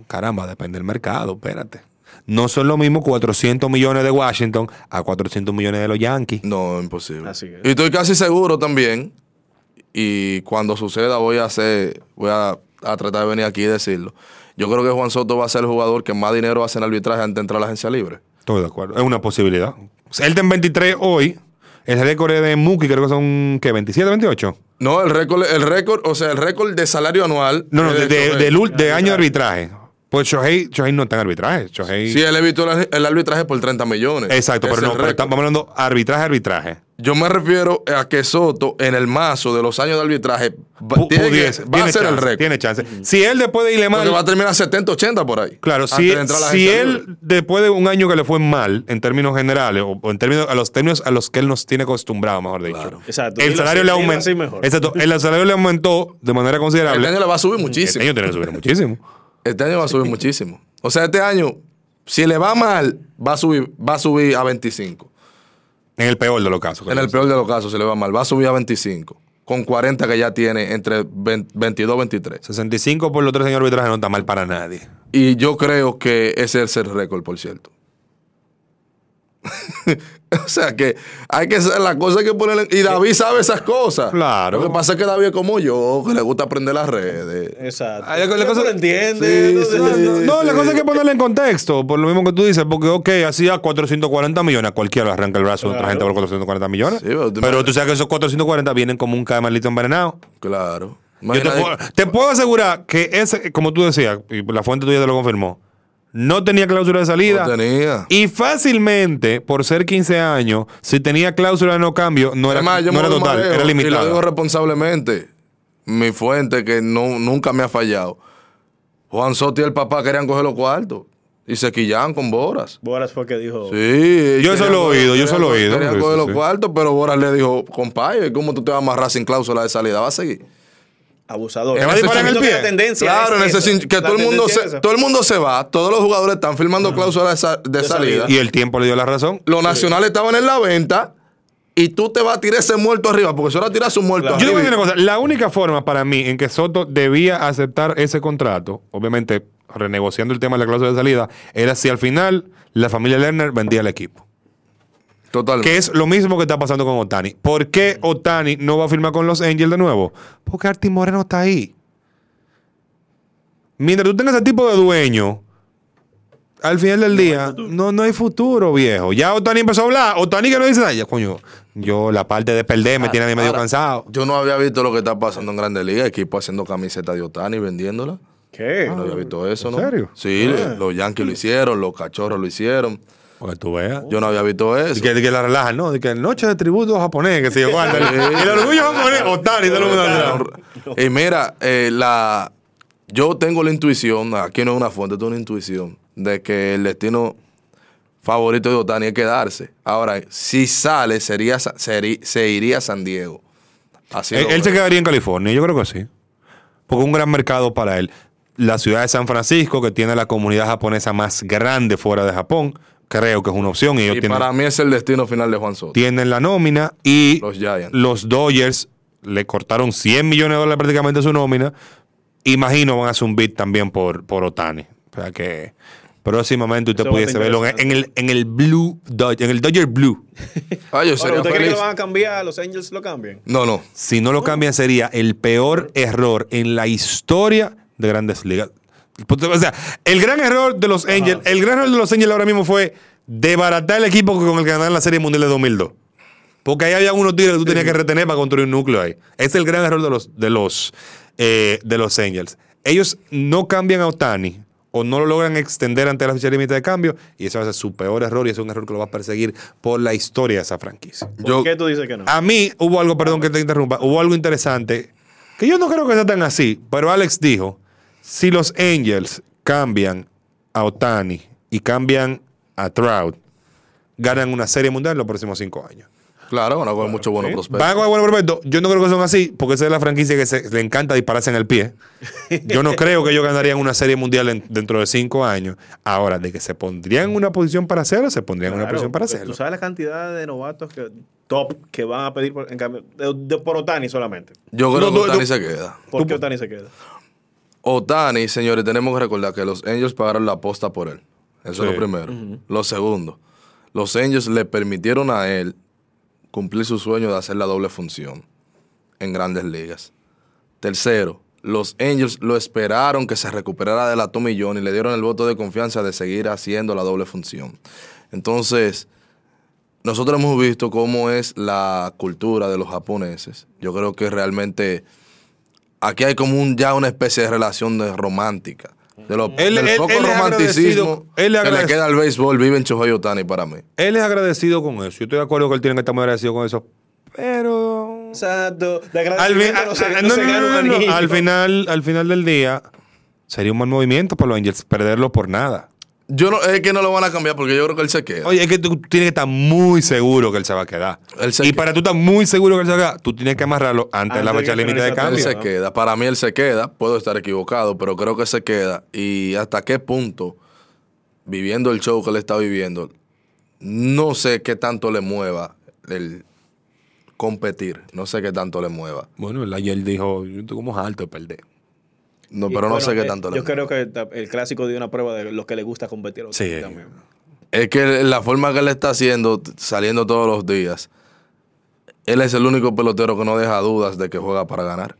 Caramba, depende del mercado, espérate. No son lo mismo 400 millones de Washington a 400 millones de los Yankees. No, imposible. Así es. Y estoy casi seguro también. Y cuando suceda voy a hacer, voy a, a tratar de venir aquí y decirlo. Yo creo que Juan Soto va a ser el jugador que más dinero hace en arbitraje antes de entrar a la agencia libre. Estoy de acuerdo. Es una posibilidad. Él en 23 hoy. El récord es de Mookie creo que son, ¿qué? ¿27, 28? No, el récord, el récord, o sea, el récord de salario anual. No, no, de, de, del de año de arbitraje. Pues Shohei, Shohei no está en arbitraje. Shohei. Sí, él evitó el, el arbitraje por 30 millones. Exacto, pero no, el pero estamos hablando arbitraje, arbitraje. Yo me refiero a que Soto, en el mazo de los años de arbitraje, tiene que- pudiese, va tiene a ser el récord. Tiene chance. Si él después de irle mal. Porque va a terminar 70, 80 por ahí. Claro, si, de si él, libre. después de un año que le fue mal, en términos generales, o, o en términos a los términos a los que él nos tiene acostumbrado, mejor dicho. Exacto. El salario le aumentó. Exacto. El salario le aumentó de manera considerable. Este año le va a subir muchísimo. Este año tiene que subir muchísimo. Este año va a subir muchísimo. O sea, este año, si le va mal, va a subir, va a subir a 25. En el peor de los casos. En el peor de los casos, si le va mal, va a subir a 25. Con 40 que ya tiene entre 20 22 y 23. 65 por los tres de arbitraje no está mal para nadie. Y yo creo que ese es el récord, por cierto. o sea que hay que hacer las cosas hay que ponerle. Y David sabe esas cosas. Claro. Lo que pasa es que David es como yo, que le gusta aprender las redes. Exacto. La- la cosa- lo entiende. Sí, no- sí. No, no, la cosa es que ponerle en contexto, por lo mismo que tú dices, porque, ok, hacía 440 millones, a cualquiera le arranca el brazo de otra Claro. gente por 440 millones. Sí, pero tú pero imaginas- tú sabes que esos 440 vienen como un camarito envenenado. Claro. Yo te, puedo, te puedo asegurar que ese, como tú decías, y la fuente tuya te lo confirmó, no tenía cláusula de salida. No tenía. Y fácilmente, por ser 15 años, si tenía cláusula de no cambio, no era, Además, no era total, era Y lo digo limitado. responsablemente. Mi fuente, que no, nunca me ha fallado. Juan Soto y el papá querían coger los cuartos. Y se quillaban con Boras. Boras fue que dijo. Sí. Yo eso lo he oído, yo eso lo he oído. Querían coger los sí. cuartos, pero Boras le dijo, compadre, ¿cómo tú te vas a amarrar sin cláusula de salida? ¿Va a seguir? Abusador. Tendencia Claro, es que La todo el, mundo se, es todo el mundo se va, todos los jugadores están firmando cláusulas de, sa- de De salida. salida. Y el tiempo le dio la razón. Los nacionales estaban en la venta y tú te vas a tirar ese muerto arriba, porque eso era tirarse un muerto Yo te voy a arriba. decir una cosa, la única forma para mí en que Soto debía aceptar ese contrato, obviamente renegociando el tema de la cláusula de salida, era si al final la familia Lerner vendía el equipo. Totalmente. Que es lo mismo que está pasando con Otani. ¿Por qué Otani no va a firmar con los Angels de nuevo? Porque Arti Moreno está ahí. Mientras tú tengas ese tipo de dueño, al final del día, no, no hay futuro, viejo. Ya Otani empezó a hablar. Otani que no dice nada. Ya, coño, yo la parte de perder me tiene a mí medio Ahora, cansado. Yo no había visto lo que está pasando en Grandes Ligas, equipo haciendo camisetas de Otani y vendiéndola. ¿Qué? No había visto eso, ¿En ¿no? serio? Sí, los Yankees lo hicieron, los cachorros lo hicieron. Porque tú veas. Yo no había visto eso. Y que, que la relajan, ¿no? De que noche de tributo japonés, que se yo cuánto. El orgullo japonés, Otani, todo el mundo. Y mira, eh, la, yo tengo la intuición, aquí no es una fuente, tengo una intuición, de que el destino favorito de Otani es quedarse. Ahora, si sale, sería, se iría a San Diego. Así Él, él se quedaría en California, yo creo que sí. Porque es un gran mercado para él. La ciudad de San Francisco, que tiene la comunidad japonesa más grande fuera de Japón, creo que es una opción. Y ellos Y tienen, para mí es el destino final de Juan Soto. tienen la nómina y Los Giants. los Dodgers le cortaron 100 millones de dólares prácticamente su nómina. Imagino van a hacer un bid también por, por Otani. O sea que próximamente usted Eso pudiese verlo en, el, en el Blue Dodge- en el Dodger Blue. Ah, yo Ahora, sería ¿usted cree que lo van a cambiar? ¿Los Angels lo cambian? No, no. Si no lo cambian, sería el peor error en la historia de grandes ligas. O sea, el gran error de los Angels, el gran error de los Angels ahora mismo fue desbaratar el equipo con el que ganaron la Serie Mundial de 2002. Porque ahí había unos tiros que tú tenías que retener para construir un núcleo ahí. Ese es el gran error de los, de los, eh, de los Angels. Ellos no cambian a Otani o no lo logran extender ante la fecha límite de cambio y eso va a ser su peor error y es un error que lo va a perseguir por la historia de esa franquicia. ¿Por Yo- qué tú dices que no? A mí hubo algo, perdón que te interrumpa, hubo algo interesante que yo no creo que sea tan así, pero Alex dijo, si los Angels cambian a Otani y cambian a Trout, ganan una serie mundial en los próximos cinco años. Claro, van a coger muchos buenos prospectos. Van a coger buenos prospectos. Yo no creo que son así, porque esa es la franquicia que se, le encanta dispararse en el pie. Yo no creo que ellos ganarían una serie mundial en- dentro de cinco años. Ahora, de que se pondrían en una posición para hacerlo, se pondrían en una posición para hacerlo. Tú sabes la cantidad de novatos que, top que van a pedir por, en cambio, de, de- por Otani solamente. Yo creo No, que Otani se queda. ¿Por qué Otani se queda? Otani, señores, tenemos que recordar que los Angels pagaron la aposta por él. Eso es lo primero. Lo segundo, los Angels le permitieron a él cumplir su sueño de hacer la doble función en grandes ligas. Tercero, los Angels lo esperaron que se recuperara del atomillón y le dieron el voto de confianza de seguir haciendo la doble función. Entonces, nosotros hemos visto cómo es la cultura de los japoneses. Yo creo que realmente aquí hay como un, ya una especie de relación de romántica De lo, Él- del él- poco él romanticismo él que le queda al béisbol, vive en Shohei Otani para mí. Él es agradecido con eso. Yo estoy de acuerdo que él tiene que estar muy agradecido con eso. Pero. Exacto. De agradecimiento no se no, no, no. Al final, al final del día, sería un mal movimiento para los Angels perderlo por nada. Yo no, es que no lo van a cambiar porque yo creo que él se queda. Oye, es que tú tienes que estar muy seguro que él se va a quedar. Él se y queda. para tú estar muy seguro que él se va a quedar, tú tienes que amarrarlo antes de la fecha límite de finalice Él cambio. se queda. Para mí él se queda. Puedo estar equivocado, pero creo que se queda. Y hasta qué punto, viviendo el show que él está viviendo, no sé qué tanto le mueva el competir. No sé qué tanto le mueva. Bueno, él ayer dijo, yo estoy como alto de perder. No, Y pero no bueno, sé qué eh, tanto le Yo creo que el clásico dio una prueba de lo que le gusta competir. a Sí. también. Es que la forma que él está haciendo, saliendo todos los días, él es el único pelotero que no deja dudas de que juega para ganar.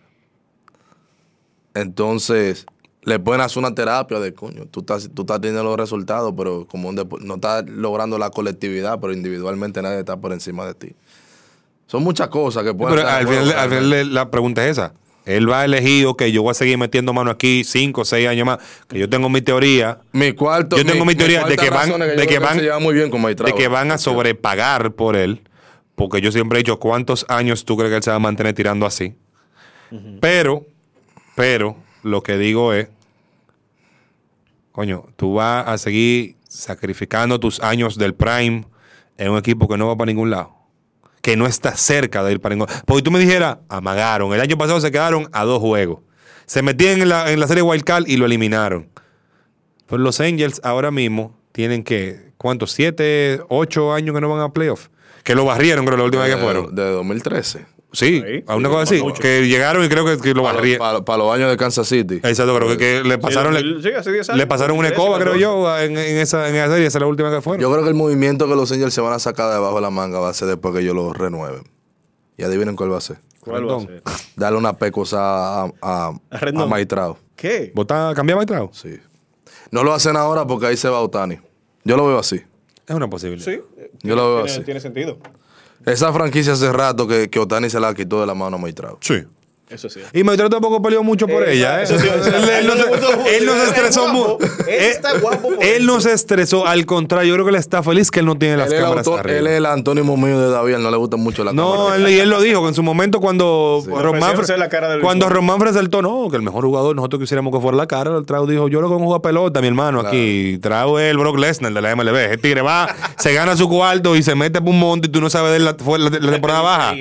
Entonces, le pueden hacer una terapia de coño. Tú estás, tú estás teniendo los resultados, pero como no estás logrando la colectividad, pero individualmente nadie está por encima de ti. Son muchas cosas que pueden Pero al final, al final la pregunta es esa. Él va a elegir, ok, yo voy a seguir metiendo mano aquí cinco o seis años más. Que yo tengo mi teoría Mi cuarto, Yo tengo mi teoría de que van- de que van- él se lleva muy bien con de que van a sobrepagar por él. Porque yo siempre he dicho, ¿cuántos años tú crees que él se va a mantener tirando así? Pero, pero, lo que digo es, coño, tú vas a seguir sacrificando tus años del prime en un equipo que no va para ningún lado. Que no está cerca de ir para ningún. Porque tú me dijeras, amagaron. El año pasado se quedaron a dos juegos. Se metían en la, en la serie Wild Card y lo eliminaron. Pues los Angels ahora mismo tienen que, ¿cuántos? ¿Siete, ocho años que no van a playoff? Que lo barrieron, creo, la última vez que fueron. De 2013. Sí, a una sí, cosa así. mucho. Que llegaron y creo que, que lo Para, barrieron. para los años de Kansas City. Exacto, creo que, que le pasaron, Sí, le, sí, hace 10 años, le pasaron una 13, escoba, creo 14. yo, en, en esa, en esa serie. Esa es la última que fueron. Yo creo que el movimiento que los Angels se van a sacar de debajo de la manga va a ser después que ellos lo renueven. Y adivinen cuál va a ser. ¿Cuál va a Rendón. ser? Darle una pecosa a, a, ¿A Rendón? a Maitrao. ¿Qué? ¿Vota, ¿Cambiaba el trago? Sí. No lo hacen ahora porque ahí se va Otani. Yo lo veo así. Es una posibilidad. Sí. Yo lo veo tiene, así. tiene sentido. Esa franquicia hace rato que, que Otani se la quitó de la mano a Maitrao. Sí. Eso sí. Y Maitro tampoco peleó mucho por Eh, ella, ¿eh? eso sí, él, no se, él no estresó mucho. Él está guapo por Él eso. no se estresó, al contrario, yo creo que él está feliz que él no tiene las Él cámaras autor- arriba. él es el antónimo mío de David, él no le gusta mucho la No, cámara. él, y él lo dijo, que en su momento cuando Ofrecieron Román cuando. Román resaltó, no, que el mejor jugador nosotros quisiéramos que fuera la cara, el Trau dijo, yo lo que juego pelota, mi hermano, aquí. Trau es el Brock Lesnar de la MLB. El tigre va, se gana su cuarto y se mete por un monte y tú no sabes de él la, fue la, la temporada baja.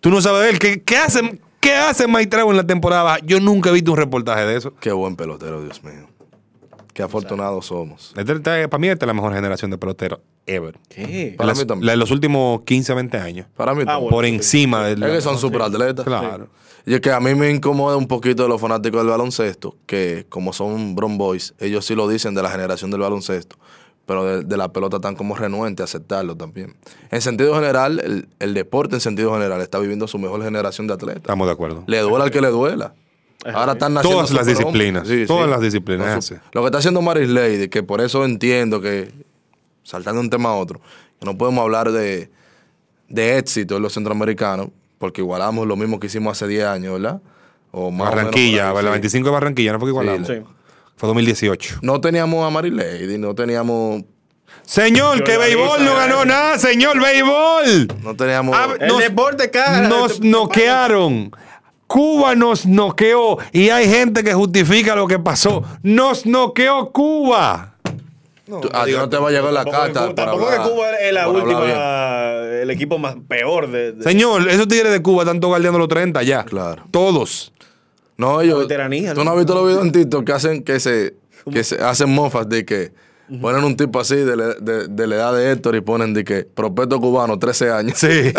Tú no sabes de él. ¿Qué, qué hace, qué hace Mike Trout en la temporada baja? Yo nunca he visto un reportaje de eso. Qué buen pelotero, Dios mío. Qué afortunados somos. Este- este- para mí esta es la mejor generación de peloteros ever. ¿Qué? Para Las- mí también. la de los últimos 15, 20 años. Para mí Ah, también. bueno. Por encima de Es que son superatletas. Claro. Y es que a mí me incomoda un poquito de los fanáticos del baloncesto, que como son Bron Boys, ellos sí lo dicen de la generación del baloncesto, pero de, de la pelota están como renuentes a aceptarlo también. En sentido general, el, el deporte en sentido general está viviendo su mejor generación de atletas. Estamos de acuerdo. Le duela al que le duela. Ahora están naciendo Todas las disciplinas, todas las disciplinas, su-. Lo que está haciendo Maris Lady, que por eso entiendo que, saltando de un tema a otro, que no podemos hablar de, de éxito en los centroamericanos, porque igualamos lo mismo que hicimos hace 10 años, ¿verdad? O más o menos Barranquilla, ahí, la sí. 25 de Barranquilla, no fue que igualamos. Sí. Fue 2018. No teníamos a Maris Lady, no teníamos, Señor, que la béisbol vi, no ganó nada, señor, béisbol. no teníamos... A ver, El Nos- deporte cara. Nos noquearon. Cuba nos noqueó. Y hay gente que justifica lo que pasó. Nos noqueó Cuba. tú- a ti no te va a llegar la carta tampoco que Cuba es la última, el equipo más peor de, de- Señor, esos tigres de Cuba están todos los 30 ya. Claro. Todos. No, ellos. veteranía, ¿Tú ¿no? has visto los videos en TikTok que hacen que se, que se hacen mofas de que ponen un tipo así de, la- de- de la edad de Héctor y ponen de que prospecto cubano, 13 años? Sí.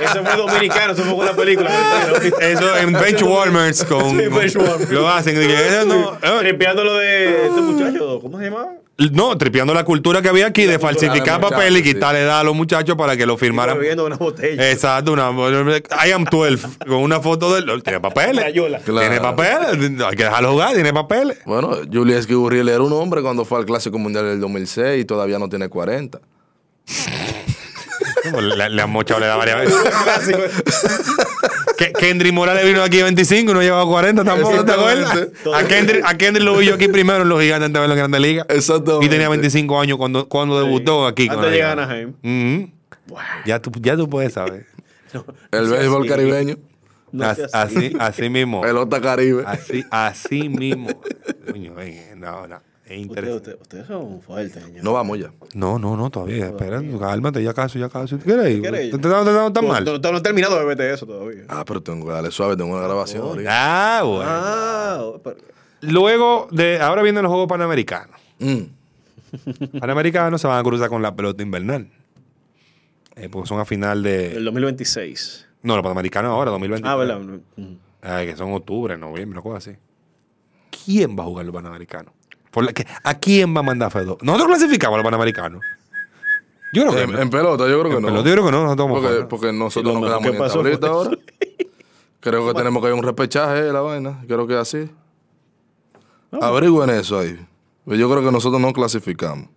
Eso fue dominicano, eso fue una película. Eso en Benchwarmers con, Sí, Benchwarmers. lo hacen. Y que, "Ese no, eh, lo de este muchacho, ¿cómo se llamaba? No, tripeando la cultura que había aquí de falsificar de papel y quitarle edad a los muchachos para que lo firmaran. Bebiendo una botella. Exacto, una I am 12 con una foto de él. Tiene papeles. Rayola. Tiene Claro. papeles. Hay que dejarlo jugar, tiene papeles. Bueno, Julius Gurriel era un hombre cuando fue al Clásico Mundial del 2006 y todavía no tiene 40. Le, le han mochado la edad varias veces. Kendrick Morales vino aquí a 25 y no llevaba 40 tampoco, ¿te acuerdas? A Kendrick, a Kendrick lo vi yo aquí primero en los gigantes antes de verlo en Grandes Ligas. Exactamente. Y tenía 25 años cuando, cuando debutó aquí. con Antes de llegar a. Anaheim. Ya, tú, ya tú puedes saber. El béisbol así. caribeño. No As- sea así. así, así mismo. Pelota caribe. Así, así mismo. Coño, no, no. Es Ustedes usted, son fuertes, señor. No vamos ya. No, no, no, todavía. Espera, cálmate, ya casi, ya casi. ¿Tú quieres dando tan No, mal? No, no he terminado de verte eso todavía. Ah, pero tengo que darle suave, tengo una grabación. Ah, bueno. Ah, pero- Luego de. Ahora vienen los Juegos Panamericanos. Mm. Panamericanos se van a cruzar con la pelota invernal. Eh, porque son a final el de. 2026. No, los Panamericanos ahora, 2020. Ah, ¿verdad? Mm. Ay, que son octubre, noviembre, una cosa así. ¿Quién va a jugar los Panamericanos? Por la que- ¿A quién va a mandar Fedo? Nosotros clasificamos a los Panamericanos. Yo creo que En, no. en pelota, yo creo que En no. pelota yo creo que no, nosotros vamos Porque, porque nosotros nos quedamos que en tablita ahora. Creo que tenemos que ir a un repechaje de la vaina. Creo que es así. Averigüen eso ahí. Pues Yo creo que nosotros no clasificamos.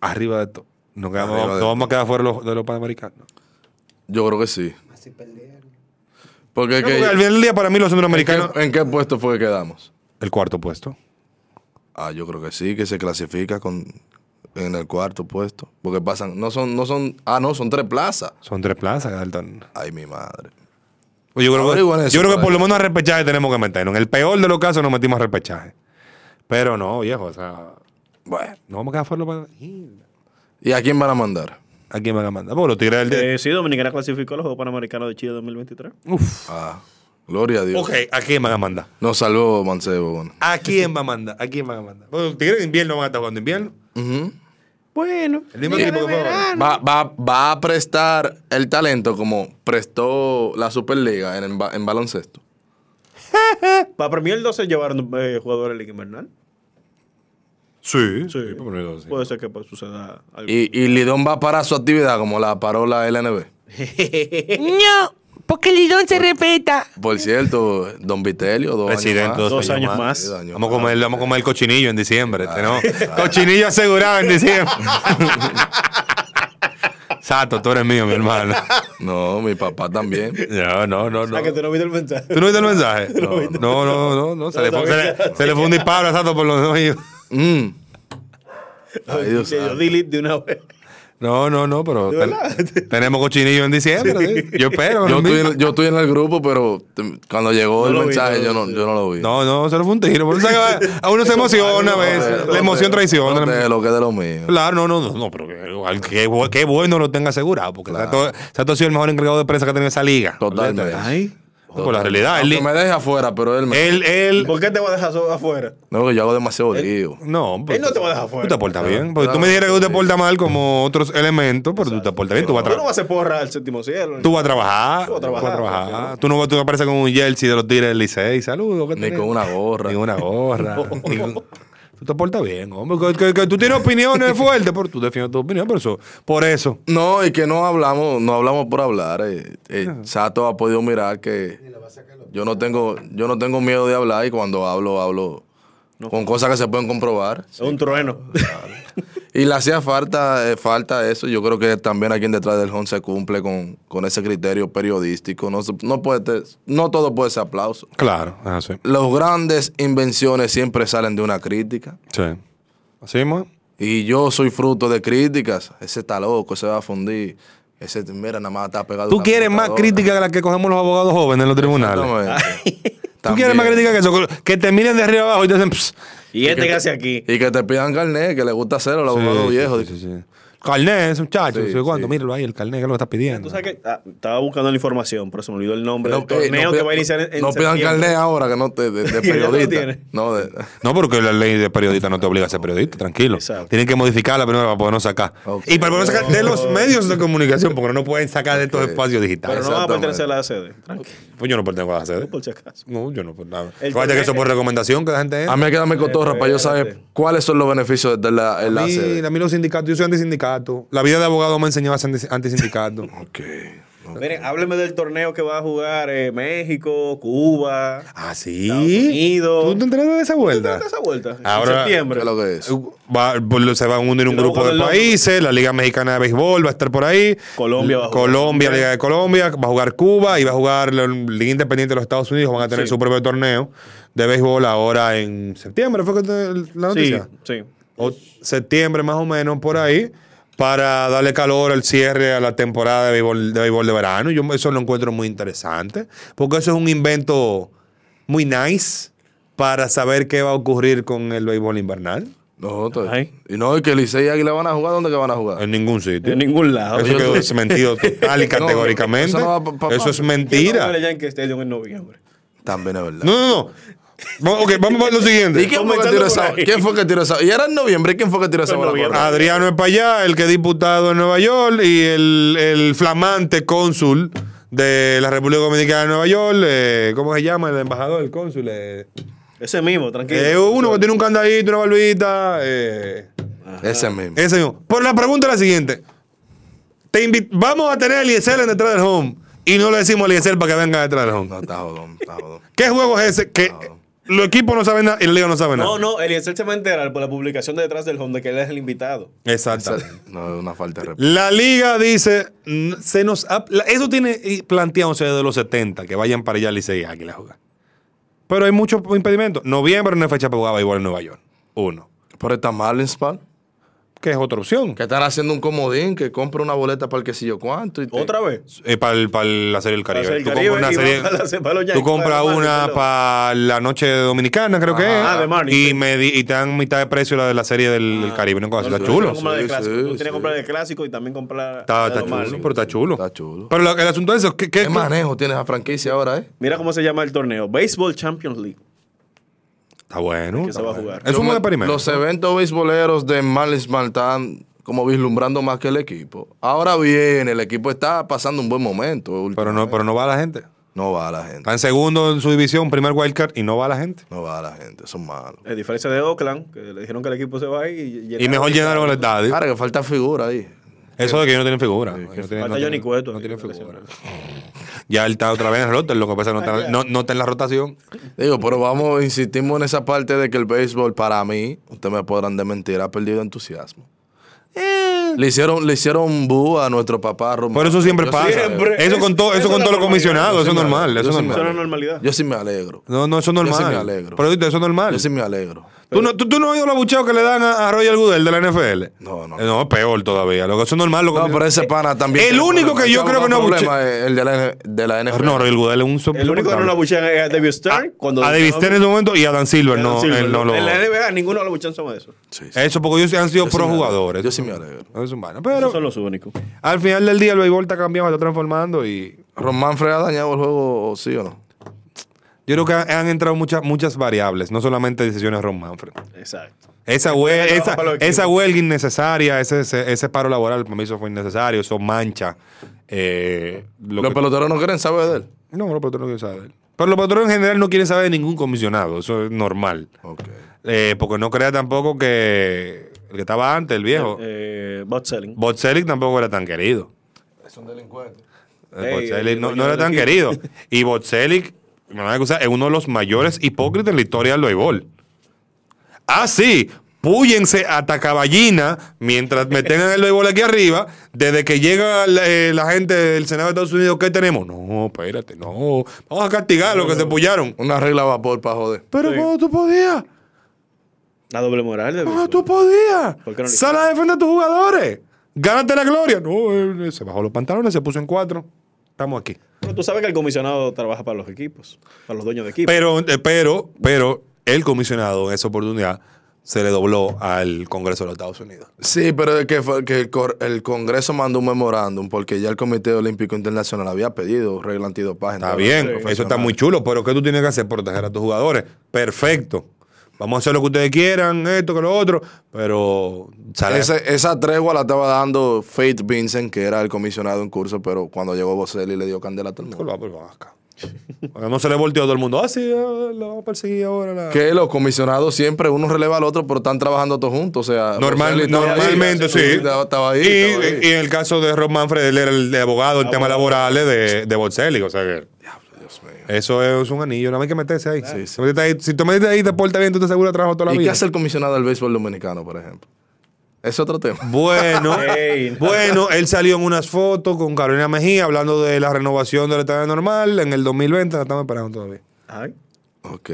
Arriba de todo. Nos, quedamos- Arriba de nos vamos a quedar fuera de los, de los Panamericanos. Yo creo que sí. Porque, es Porque que- al final del día, para mí, los ¿en, centroamericanos. qué, en qué puesto fue que quedamos? El cuarto puesto. Ah, yo creo que sí, que se clasifica con en el cuarto puesto. Porque pasan, no son, no son, ah, no, son tres plazas. Son tres plazas, Dalton. Ay, mi madre. Pues yo creo, que, Averigüen eso yo creo que por lo menos a repechaje tenemos que meternos. En el peor de los casos nos metimos a repechaje. Pero no, viejo, o sea. Bueno, no vamos a quedar fuera Panamericanos. ¿Y a quién van a mandar? ¿A quién van a mandar? Porque los tigres del día. Eh, sí, Dominicana clasificó a los Juegos Panamericanos de Chile 2023. Uf. Ah, gloria a Dios. Ok, ¿a quién van a mandar? Nos salvó Mancebo. Bueno. ¿A quién va a mandar? ¿A quién van a mandar? Bueno, los tigres de invierno van a estar jugando invierno. Bueno. El mismo equipo que. Va, va, va a prestar el talento como prestó la Superliga en, el en baloncesto. Para premiar el 12 llevaron eh, jugadores de Liga Invernal. Sí, Sí. por ponerlo así. Puede ser que pues, suceda algo. Y, y Lidón va a parar su actividad como la paró la LNB. No, porque Lidón se respeta. Por cierto, Don Vitelio, dos Presidente, años más. Dos años más. Sí, dos años Vamos a más. comer, vamos a comer el cochinillo en diciembre. Ah, tenemos ah. cochinillo asegurado en diciembre. Sato, tú eres mío, mi hermano. No, mi papá también. No, no, no, no. Ah, que tú no viste el mensaje. ¿Tú no viste el mensaje? No, no, no, no. Se, le, fue, se, le, se le fue un disparo a Sato por los oídos. Mm. Ay, Dios yo delete de una vez. No, no, no, pero tenemos cochinillo en diciembre. ¿sí? Yo espero. Yo no, estoy, en, yo estoy en el grupo, pero cuando llegó No el vi, mensaje no yo, no, yo no lo vi. no, no, se le fue un tiro. A uno se emociona a veces. La emoción traiciona. Lo que es de lo mío. Claro, no, no, no, no, pero qué, qué bueno lo tenga asegurado, porque Sato, Sato ha sido el mejor encargado de prensa que ha tenido esa liga. Totalmente. Ay. Por la realidad, él, me deje afuera, pero él me. él, él- ¿Por qué te va a dejar afuera? No, que yo hago demasiado lío. no, pues, Él no te va a dejar fuera. Tú te portas bien, porque tú me dijeras que tú te portas mal como otros elementos, pero tú te portas bien, tú vas a Tú no vas a hacer porra al séptimo cielo. Tú vas a trabajar, Tú vas a a trabajar. Tú no vas tú apareces con un jersey de los tigres del Licey, saludos. ¿qué Ni tenés? con una gorra. Ni una gorra. Tú te portas bien, hombre. Que, que- que tú tienes opiniones fuertes, pero tú defiendes tu opinión, por eso. Por eso. No, y que no hablamos, no hablamos por hablar. eh. Eh, Sato ha podido mirar que yo no tengo, yo no tengo miedo de hablar y cuando hablo, hablo con cosas que se pueden comprobar. Es un trueno. Y le hacía falta, eh, falta eso. Yo creo que también aquí en detrás del home se cumple con, con ese criterio periodístico. No, se- no, puede ter- no todo puede ser aplauso. Claro, es así. Las grandes invenciones siempre salen de una crítica. Sí. Así mismo. Y yo soy fruto de críticas. Ese está loco, ese va a fundir. Ese, mira, nada más está pegado. Tú quieres más crítica que la que cogemos los abogados jóvenes en los tribunales. Tú quieres más crítica que eso. Que te miren de arriba abajo y te dicen. "Pss". y este que hace aquí. Y que te pidan carnet, que le gusta hacerlo, los abogados Sí, viejos. sí, sí, sí. Carnet, ese muchacho. Sí, no sé cuánto. sí. Míralo ahí, el carnet, que es lo que estás pidiendo. Tú sabes que ah, estaba buscando la información, pero se me olvidó el nombre No, del torneo ey, no que pidan- va a iniciar en, en No pidan carnet ahora, que no te, de, de periodista. no, de, No, porque la ley de periodista no te obliga a ser periodista, tranquilo. Exacto. Tienen que modificarla primero para podernos sacar. Y para podernos sacar de los medios de comunicación, porque no pueden sacar de estos Ok. espacios digitales. Pero no va a pertenecer a la sede. Tranquilo, Pues yo no pertengo a la sede. por si acaso. No, yo no, pues nada. El Fíjate que eso torneo- por recomendación que la gente entra. a mí hay que darme cotorra para yo saber cuáles son los beneficios de la, sede. a mí los sindicatos, yo soy antisindicato. La vida de abogado me enseñó a ser anti- antisindicato. Ok. Miren, hábleme del torneo que va a jugar eh, México, Cuba, Ah, sí. Estados Unidos. ¿Tú te enteraste de esa vuelta? de esa vuelta? Ahora- en septiembre. ¿Qué es lo que es? Va- pues, se van a unir un grupo de países, la Liga Mexicana de Béisbol va a estar por ahí. Colombia va a jugar Colombia. Liga de Colombia, va a jugar Cuba y va a jugar la Liga Independiente de los Estados Unidos, van a tener Sí. su propio torneo de béisbol ahora en septiembre, ¿fue la Sí, noticia? sí. O septiembre más o menos por ahí, para darle calor al cierre a la temporada de béisbol de, béisbol de verano. Yo eso lo encuentro muy interesante, porque eso es un invento muy nice para saber qué va a ocurrir con el béisbol invernal. No, Ay. y no, y que Licey y Águila van a jugar, ¿dónde que van a jugar? En ningún sitio. En ningún lado. Eso quedó desmentido total y No, categóricamente. eso no va pa- pa- Eso es ¿Quién va a mentira. en noviembre? También es verdad. No, no, no. Vamos- Ok, vamos a lo ¿Y siguiente. quién fue, que Comenzando tiró por esa, ahí. ¿Quién fue que tiró esa? Y era en noviembre. ¿Quién fue que tiró esa bola? por noviembre. ahí? Adriano es para allá, el que es diputado en Nueva York y el, el flamante cónsul de la República Dominicana de Nueva York. eh, ¿Cómo se llama? El embajador, el cónsul. eh, Ese mismo, tranquilo. eh, uno que tiene un candadito, una barbita. eh, Ese mismo. ese mismo. Por la pregunta es la siguiente. Te Vamos a tener a Eliezer en detrás del home y no le decimos a Eliezer para que venga detrás del home. No, está jodón, está jodón. ¿Qué juego es ese? Que los equipos no saben nada y la liga no sabe nada. No, no, Eliezer se va a enterar por la publicación de detrás del home de que él es el invitado. Exactamente. No, es una falta de respeto. La liga dice, se nos ha- la- eso tiene planteándose desde los 70, que vayan para allá Licey y Águila a jugar. Pero hay muchos impedimentos. Noviembre no es fecha para jugar béisbol en Nueva York. Uno. Pero está Marlins, pal. Que es otra opción. Que están haciendo un comodín que compra una boleta para el que sé yo cuánto. Y te- ¿Otra vez? Eh, para, el- para el- la serie del Caribe. Para el Tú compras una serie- para la- para los tú Yankees, compras para los una Marlins, para la noche dominicana, creo que es. Ah, de Marlins, y, me di- y te dan mitad de precio la de la serie del, del Caribe. Una cosa. No, está tú chulo. tienes Tú tienes que sí. comprar de clásico y también comprar. Está, está chulo, pero está chulo. Está chulo. Pero lo- el asunto es eso. ¿qué, qué- ¿Qué manejo tiene esa franquicia ahora, eh? Mira cómo se llama el torneo. Baseball Champions League. Está bueno. Que está se va a bueno. jugar. Es un buen Los- experimento. Los eventos beisboleros de Marlins están como vislumbrando más que el equipo. Ahora bien, el equipo está pasando un buen momento. Pero no, pero no va la gente. No va la gente. Está en segundo en su división, primer wildcard, y no va la gente. No va la gente. Son malos. A diferencia de Oakland, que le dijeron que el equipo se va a ir. Y mejor llenaron el estadio. Ahora que falta figura ahí. Eso de que ellos no tienen figura. Ellos no tienen- Falta no Johnny tienen- Cueto. No tienen figura. Ya él está otra vez en el roster, lo que pasa es que no está, no, no está en la rotación. Digo, pero vamos, insistimos en esa parte de que el béisbol, para mí, ustedes me podrán desmentir, ha perdido entusiasmo. Le hicieron, le hicieron bu a nuestro papá Román. Por eso siempre Yo pasa. sí- Siempre. Eso con, todo, eso Eso con todos los comisionados, eso es sí normal. Eso es sí normal. normalidad. Yo sí me alegro. No, no, eso es Yo sí normal. me alegro. Pero eso es normal. Yo sí me alegro. ¿Tú, no, tú, tú no has oído los bucheos que le dan a, a Roger Goodell de la NFL? No, no. Eh, No, peor todavía. Lo que eso es normal. Lo que- No, pero ese pana también. El único que yo creo que no problema es el de la, de la NFL. No, Roger Goodell es un El único que no lo abuchean es a David Stern. cuando A David Stern en ese momento y a Dan Silver. No, Sí, él no lo. En la NBA ninguno lo abuchean son eso. Sí, sí. Eso porque ellos han sido pro jugadores. Yo sí me alegro. Eso es bueno. Esos Pero son los únicos. al final del día el béisbol está cambiando, está transformando y ¿Román Fred ha dañado el juego, sí o no? Yo creo que han, han entrado muchas muchas variables, no solamente decisiones de Ron Manfred. Exacto. Esa, esa, esa huelga innecesaria, ese, ese, ese paro laboral, para mí eso fue innecesario, eso mancha. eh, lo Los que- peloteros no quieren saber de él. no, los peloteros no quieren saber. Pero los peloteros en general no quieren saber de ningún comisionado, eso es normal. Eh, porque no crea tampoco que el que estaba antes, el viejo, Eh, bot selling. Botzelic tampoco era tan querido. Es un delincuente. Eh, Ey, Botzelic el no, no era tan querido. Y Botzelic, me van a acusar, es uno de los mayores hipócritas en la historia del béisbol. Ah, sí, púyense a Tacaballina mientras me tengan el béisbol aquí arriba. Desde que llega la, eh, la gente del Senado de Estados Unidos, ¿qué tenemos? No, espérate, no. Vamos a castigar a los que se pullaron. Una regla a vapor para joder. Pero Sí. ¿cómo tú podías? La doble moral de ¿Cómo tú podías? ¿Por qué no le Sal a defender a tus jugadores. Gánate la gloria. No, eh, se bajó los pantalones, se puso en cuatro. Estamos aquí. Pero tú sabes que el comisionado trabaja para los equipos, para los dueños de equipos. Pero, eh, pero, pero, el comisionado en esa oportunidad se le dobló al Congreso de los Estados Unidos. Sí, pero es que, fue, que el, Congreso mandó un memorándum porque ya el Comité Olímpico Internacional había pedido regla antidopaje. en Está bien, eso está muy chulo, pero ¿qué tú tienes que hacer? Proteger a tus jugadores. Perfecto. Vamos a hacer lo que ustedes quieran, esto, que lo otro, pero Ese- esa tregua la estaba dando Faith Vincent, que era el comisionado en curso, pero cuando llegó Boselli le dio candela a todo el mundo. No se le volteó todo el mundo. Ah, sí, ah, la vamos a perseguir ahora. La... Que los comisionados siempre uno releva al otro, pero están trabajando todos juntos. O sea, Normal- ahí, normalmente, sí. Estaba, estaba ahí. y, estaba ahí. y en el caso de Rob Manfred, él era el de abogado en temas laborales de, de Bocelli. O sea que. Eso es un anillo, no hay que meterse ahí. Ahí- si tú metes ahí y te portas bien, tú te aseguras trabajo toda la ¿Y vida. qué hace el comisionado del béisbol dominicano, por ejemplo? Es otro tema. Bueno, bueno, él salió en unas fotos con Carolina Mejía hablando de la renovación del estadio normal en el 2020. La estamos esperando todavía. Ay. Ok.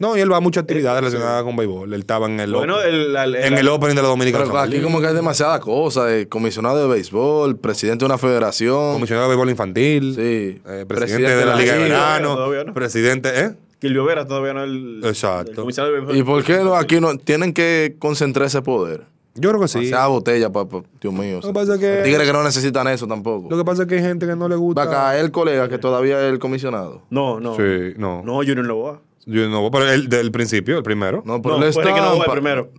No, y él va a muchas actividades relacionadas con béisbol. Él estaba en el, Bueno, open- el, el- en el opening de la Dominicana. Pero aquí como que hay demasiadas cosas. eh, comisionado de béisbol, presidente de una federación. Comisionado de béisbol infantil. Sí. eh, presidente, de la Liga de Liga. Verano. Todavía no. Presidente, ¿eh? Kilvio Vera todavía no es el. Exacto. el de béisbol. ¿Y por qué no, aquí no tienen que concentrar ese poder? Yo creo que sí. Sea botella, pa, pa- Dios mío. Lo que pasa es que- Tigres que no necesitan eso tampoco. Lo que pasa es que hay gente que no le Va gusta. acá el colega que todavía es el comisionado. No, no. Sí, no. No, Junior Novoa. Yo no, pero el del principio, el primero. No, pero No, le fue Ricky Novoa el estampa. primero.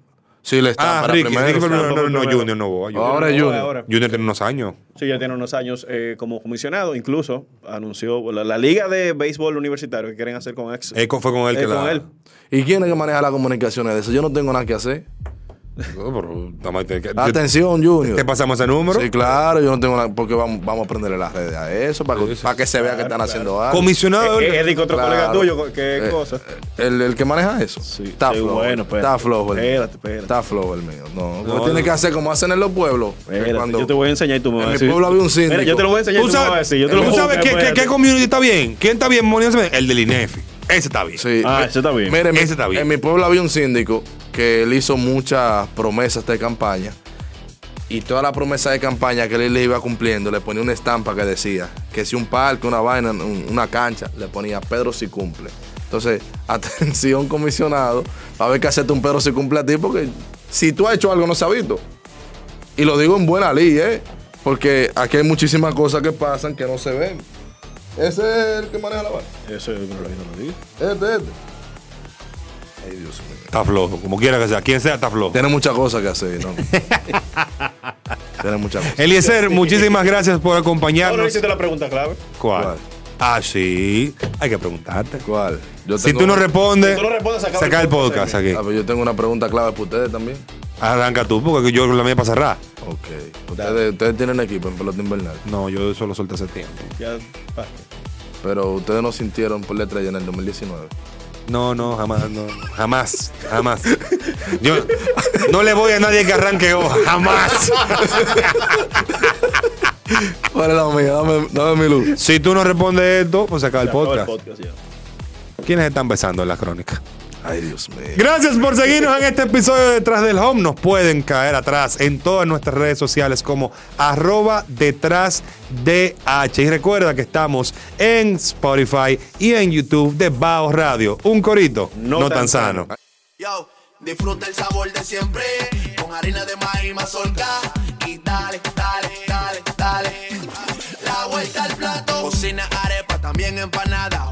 Sí, le está Ah, para Ricky, primero. Ricky fue el primero. No, no, primero. Junior no voy. Junior, Ahora Junior. ahora. Junior tiene unos años. Sí, ya tiene unos años eh, como comisionado. Incluso anunció la, la Liga de Béisbol Universitario que quieren hacer con ex. Eco fue con él eh, que con la. él. ¿Y quién es que maneja las comunicaciones de eso? Yo no tengo nada que hacer. No, pero, Atención, Junior. ¿Te pasamos ese número? Sí, claro, yo no tengo nada, porque vamos, vamos a prenderle las redes a eso, para que, para que se vea que están haciendo algo. Comisionado. Eh, eh, Eddie, otro Claro. colega tuyo, ¿qué Eh, cosa? El, el que maneja eso. está sí, flojo. bueno, espérate. está flojo el mío. Espérate, espérate. Está flojo el mío. No, No, tiene no. que hacer como hacen en los pueblos. Espérate, cuando- yo te voy a enseñar y tú me vas en a mi decir. pueblo había un síndico. Mira, yo te lo voy a enseñar y ¿Tú tú me vas a sabes, decir. Yo ¿tú sabes qué, qué, espérate. qué community está bien? ¿Quién está bien? El del INEFI. Ese está bien. Sí. Ah, Mi- ese está bien. Mire, en mi- Ese está bien. En mi pueblo había un síndico que él hizo muchas promesas de campaña. Y toda la promesa de campaña que él le iba cumpliendo, le ponía una estampa que decía que si un parque, una vaina, un- una cancha, le ponía Pedro si cumple. Entonces, atención comisionado, a ver qué hacerte un Pedro si cumple a ti, porque si tú has hecho algo no se ha visto. Y lo digo en buena ley, ¿eh? Porque aquí hay muchísimas cosas que pasan que no se ven. Ese es el que maneja la vaina. Eso es no lo digo. Este, este. Ay, Dios mío. Está flojo. Como quiera que sea. Quien sea, está flojo. Tiene muchas cosas que hacer, ¿no? Tiene muchas cosas. Eliezer, muchísimas gracias por Ahora acompañarnos. hiciste la pregunta clave. ¿Cuál? ¿Cuál? Ah, sí. Hay que preguntarte. ¿Cuál? Yo Si tengo- tú no respondes, Si tú no respondes, se acaba saca el el podcast podcast, aquí. Ah, yo tengo una pregunta clave para ustedes también. Arranca tú, porque yo la mía para cerrar. Ok. Ustedes, ustedes tienen equipo en pelota invernal, No, yo solo solté hace tiempo. Ya, pero ustedes no sintieron por la estrella en el 2019. No, no, jamás, no. Jamás, jamás. Yo no le voy a nadie que arranque hoja. Jamás. ¿Cuál es la mía? Dame, dame mi luz. Si tú no respondes esto, pues el Se acabó podcast. podcast. ¿Quiénes están besando en la crónica? Ay, Dios mío. Gracias por seguirnos en este episodio de Detrás del Home. Nos pueden caer atrás en todas nuestras redes sociales como arroba detrás de H. Y recuerda que estamos en Spotify y en YouTube de Baos Radio. Un corito no, No tan, tan sano. Yo, disfruta el sabor de siempre con harina de maíz mazorca y dale, dale, dale, dale. La vuelta al plato. Cocina arepa, también empanada.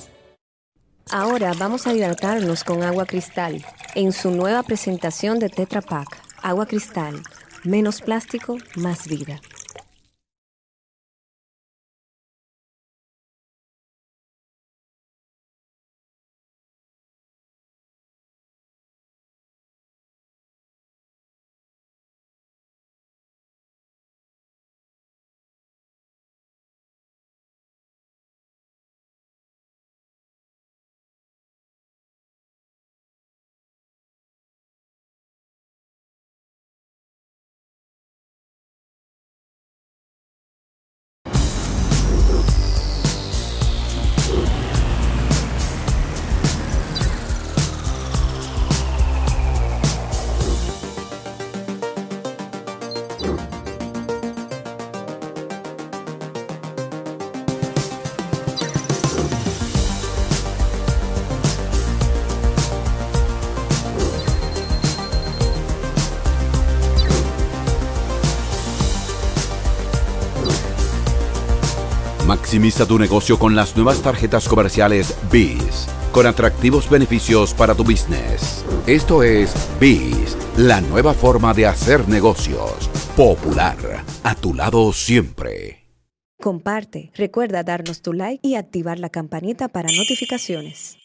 Ahora vamos a hidratarnos con agua cristal en su nueva presentación de Tetra Pak. Agua cristal, menos plástico, más vida. Maximiza tu negocio con las nuevas tarjetas comerciales BIS, con atractivos beneficios para tu business. Esto es BIS, la nueva forma de hacer negocios. Popular, a tu lado siempre. Comparte, recuerda darnos tu like y activar la campanita para notificaciones.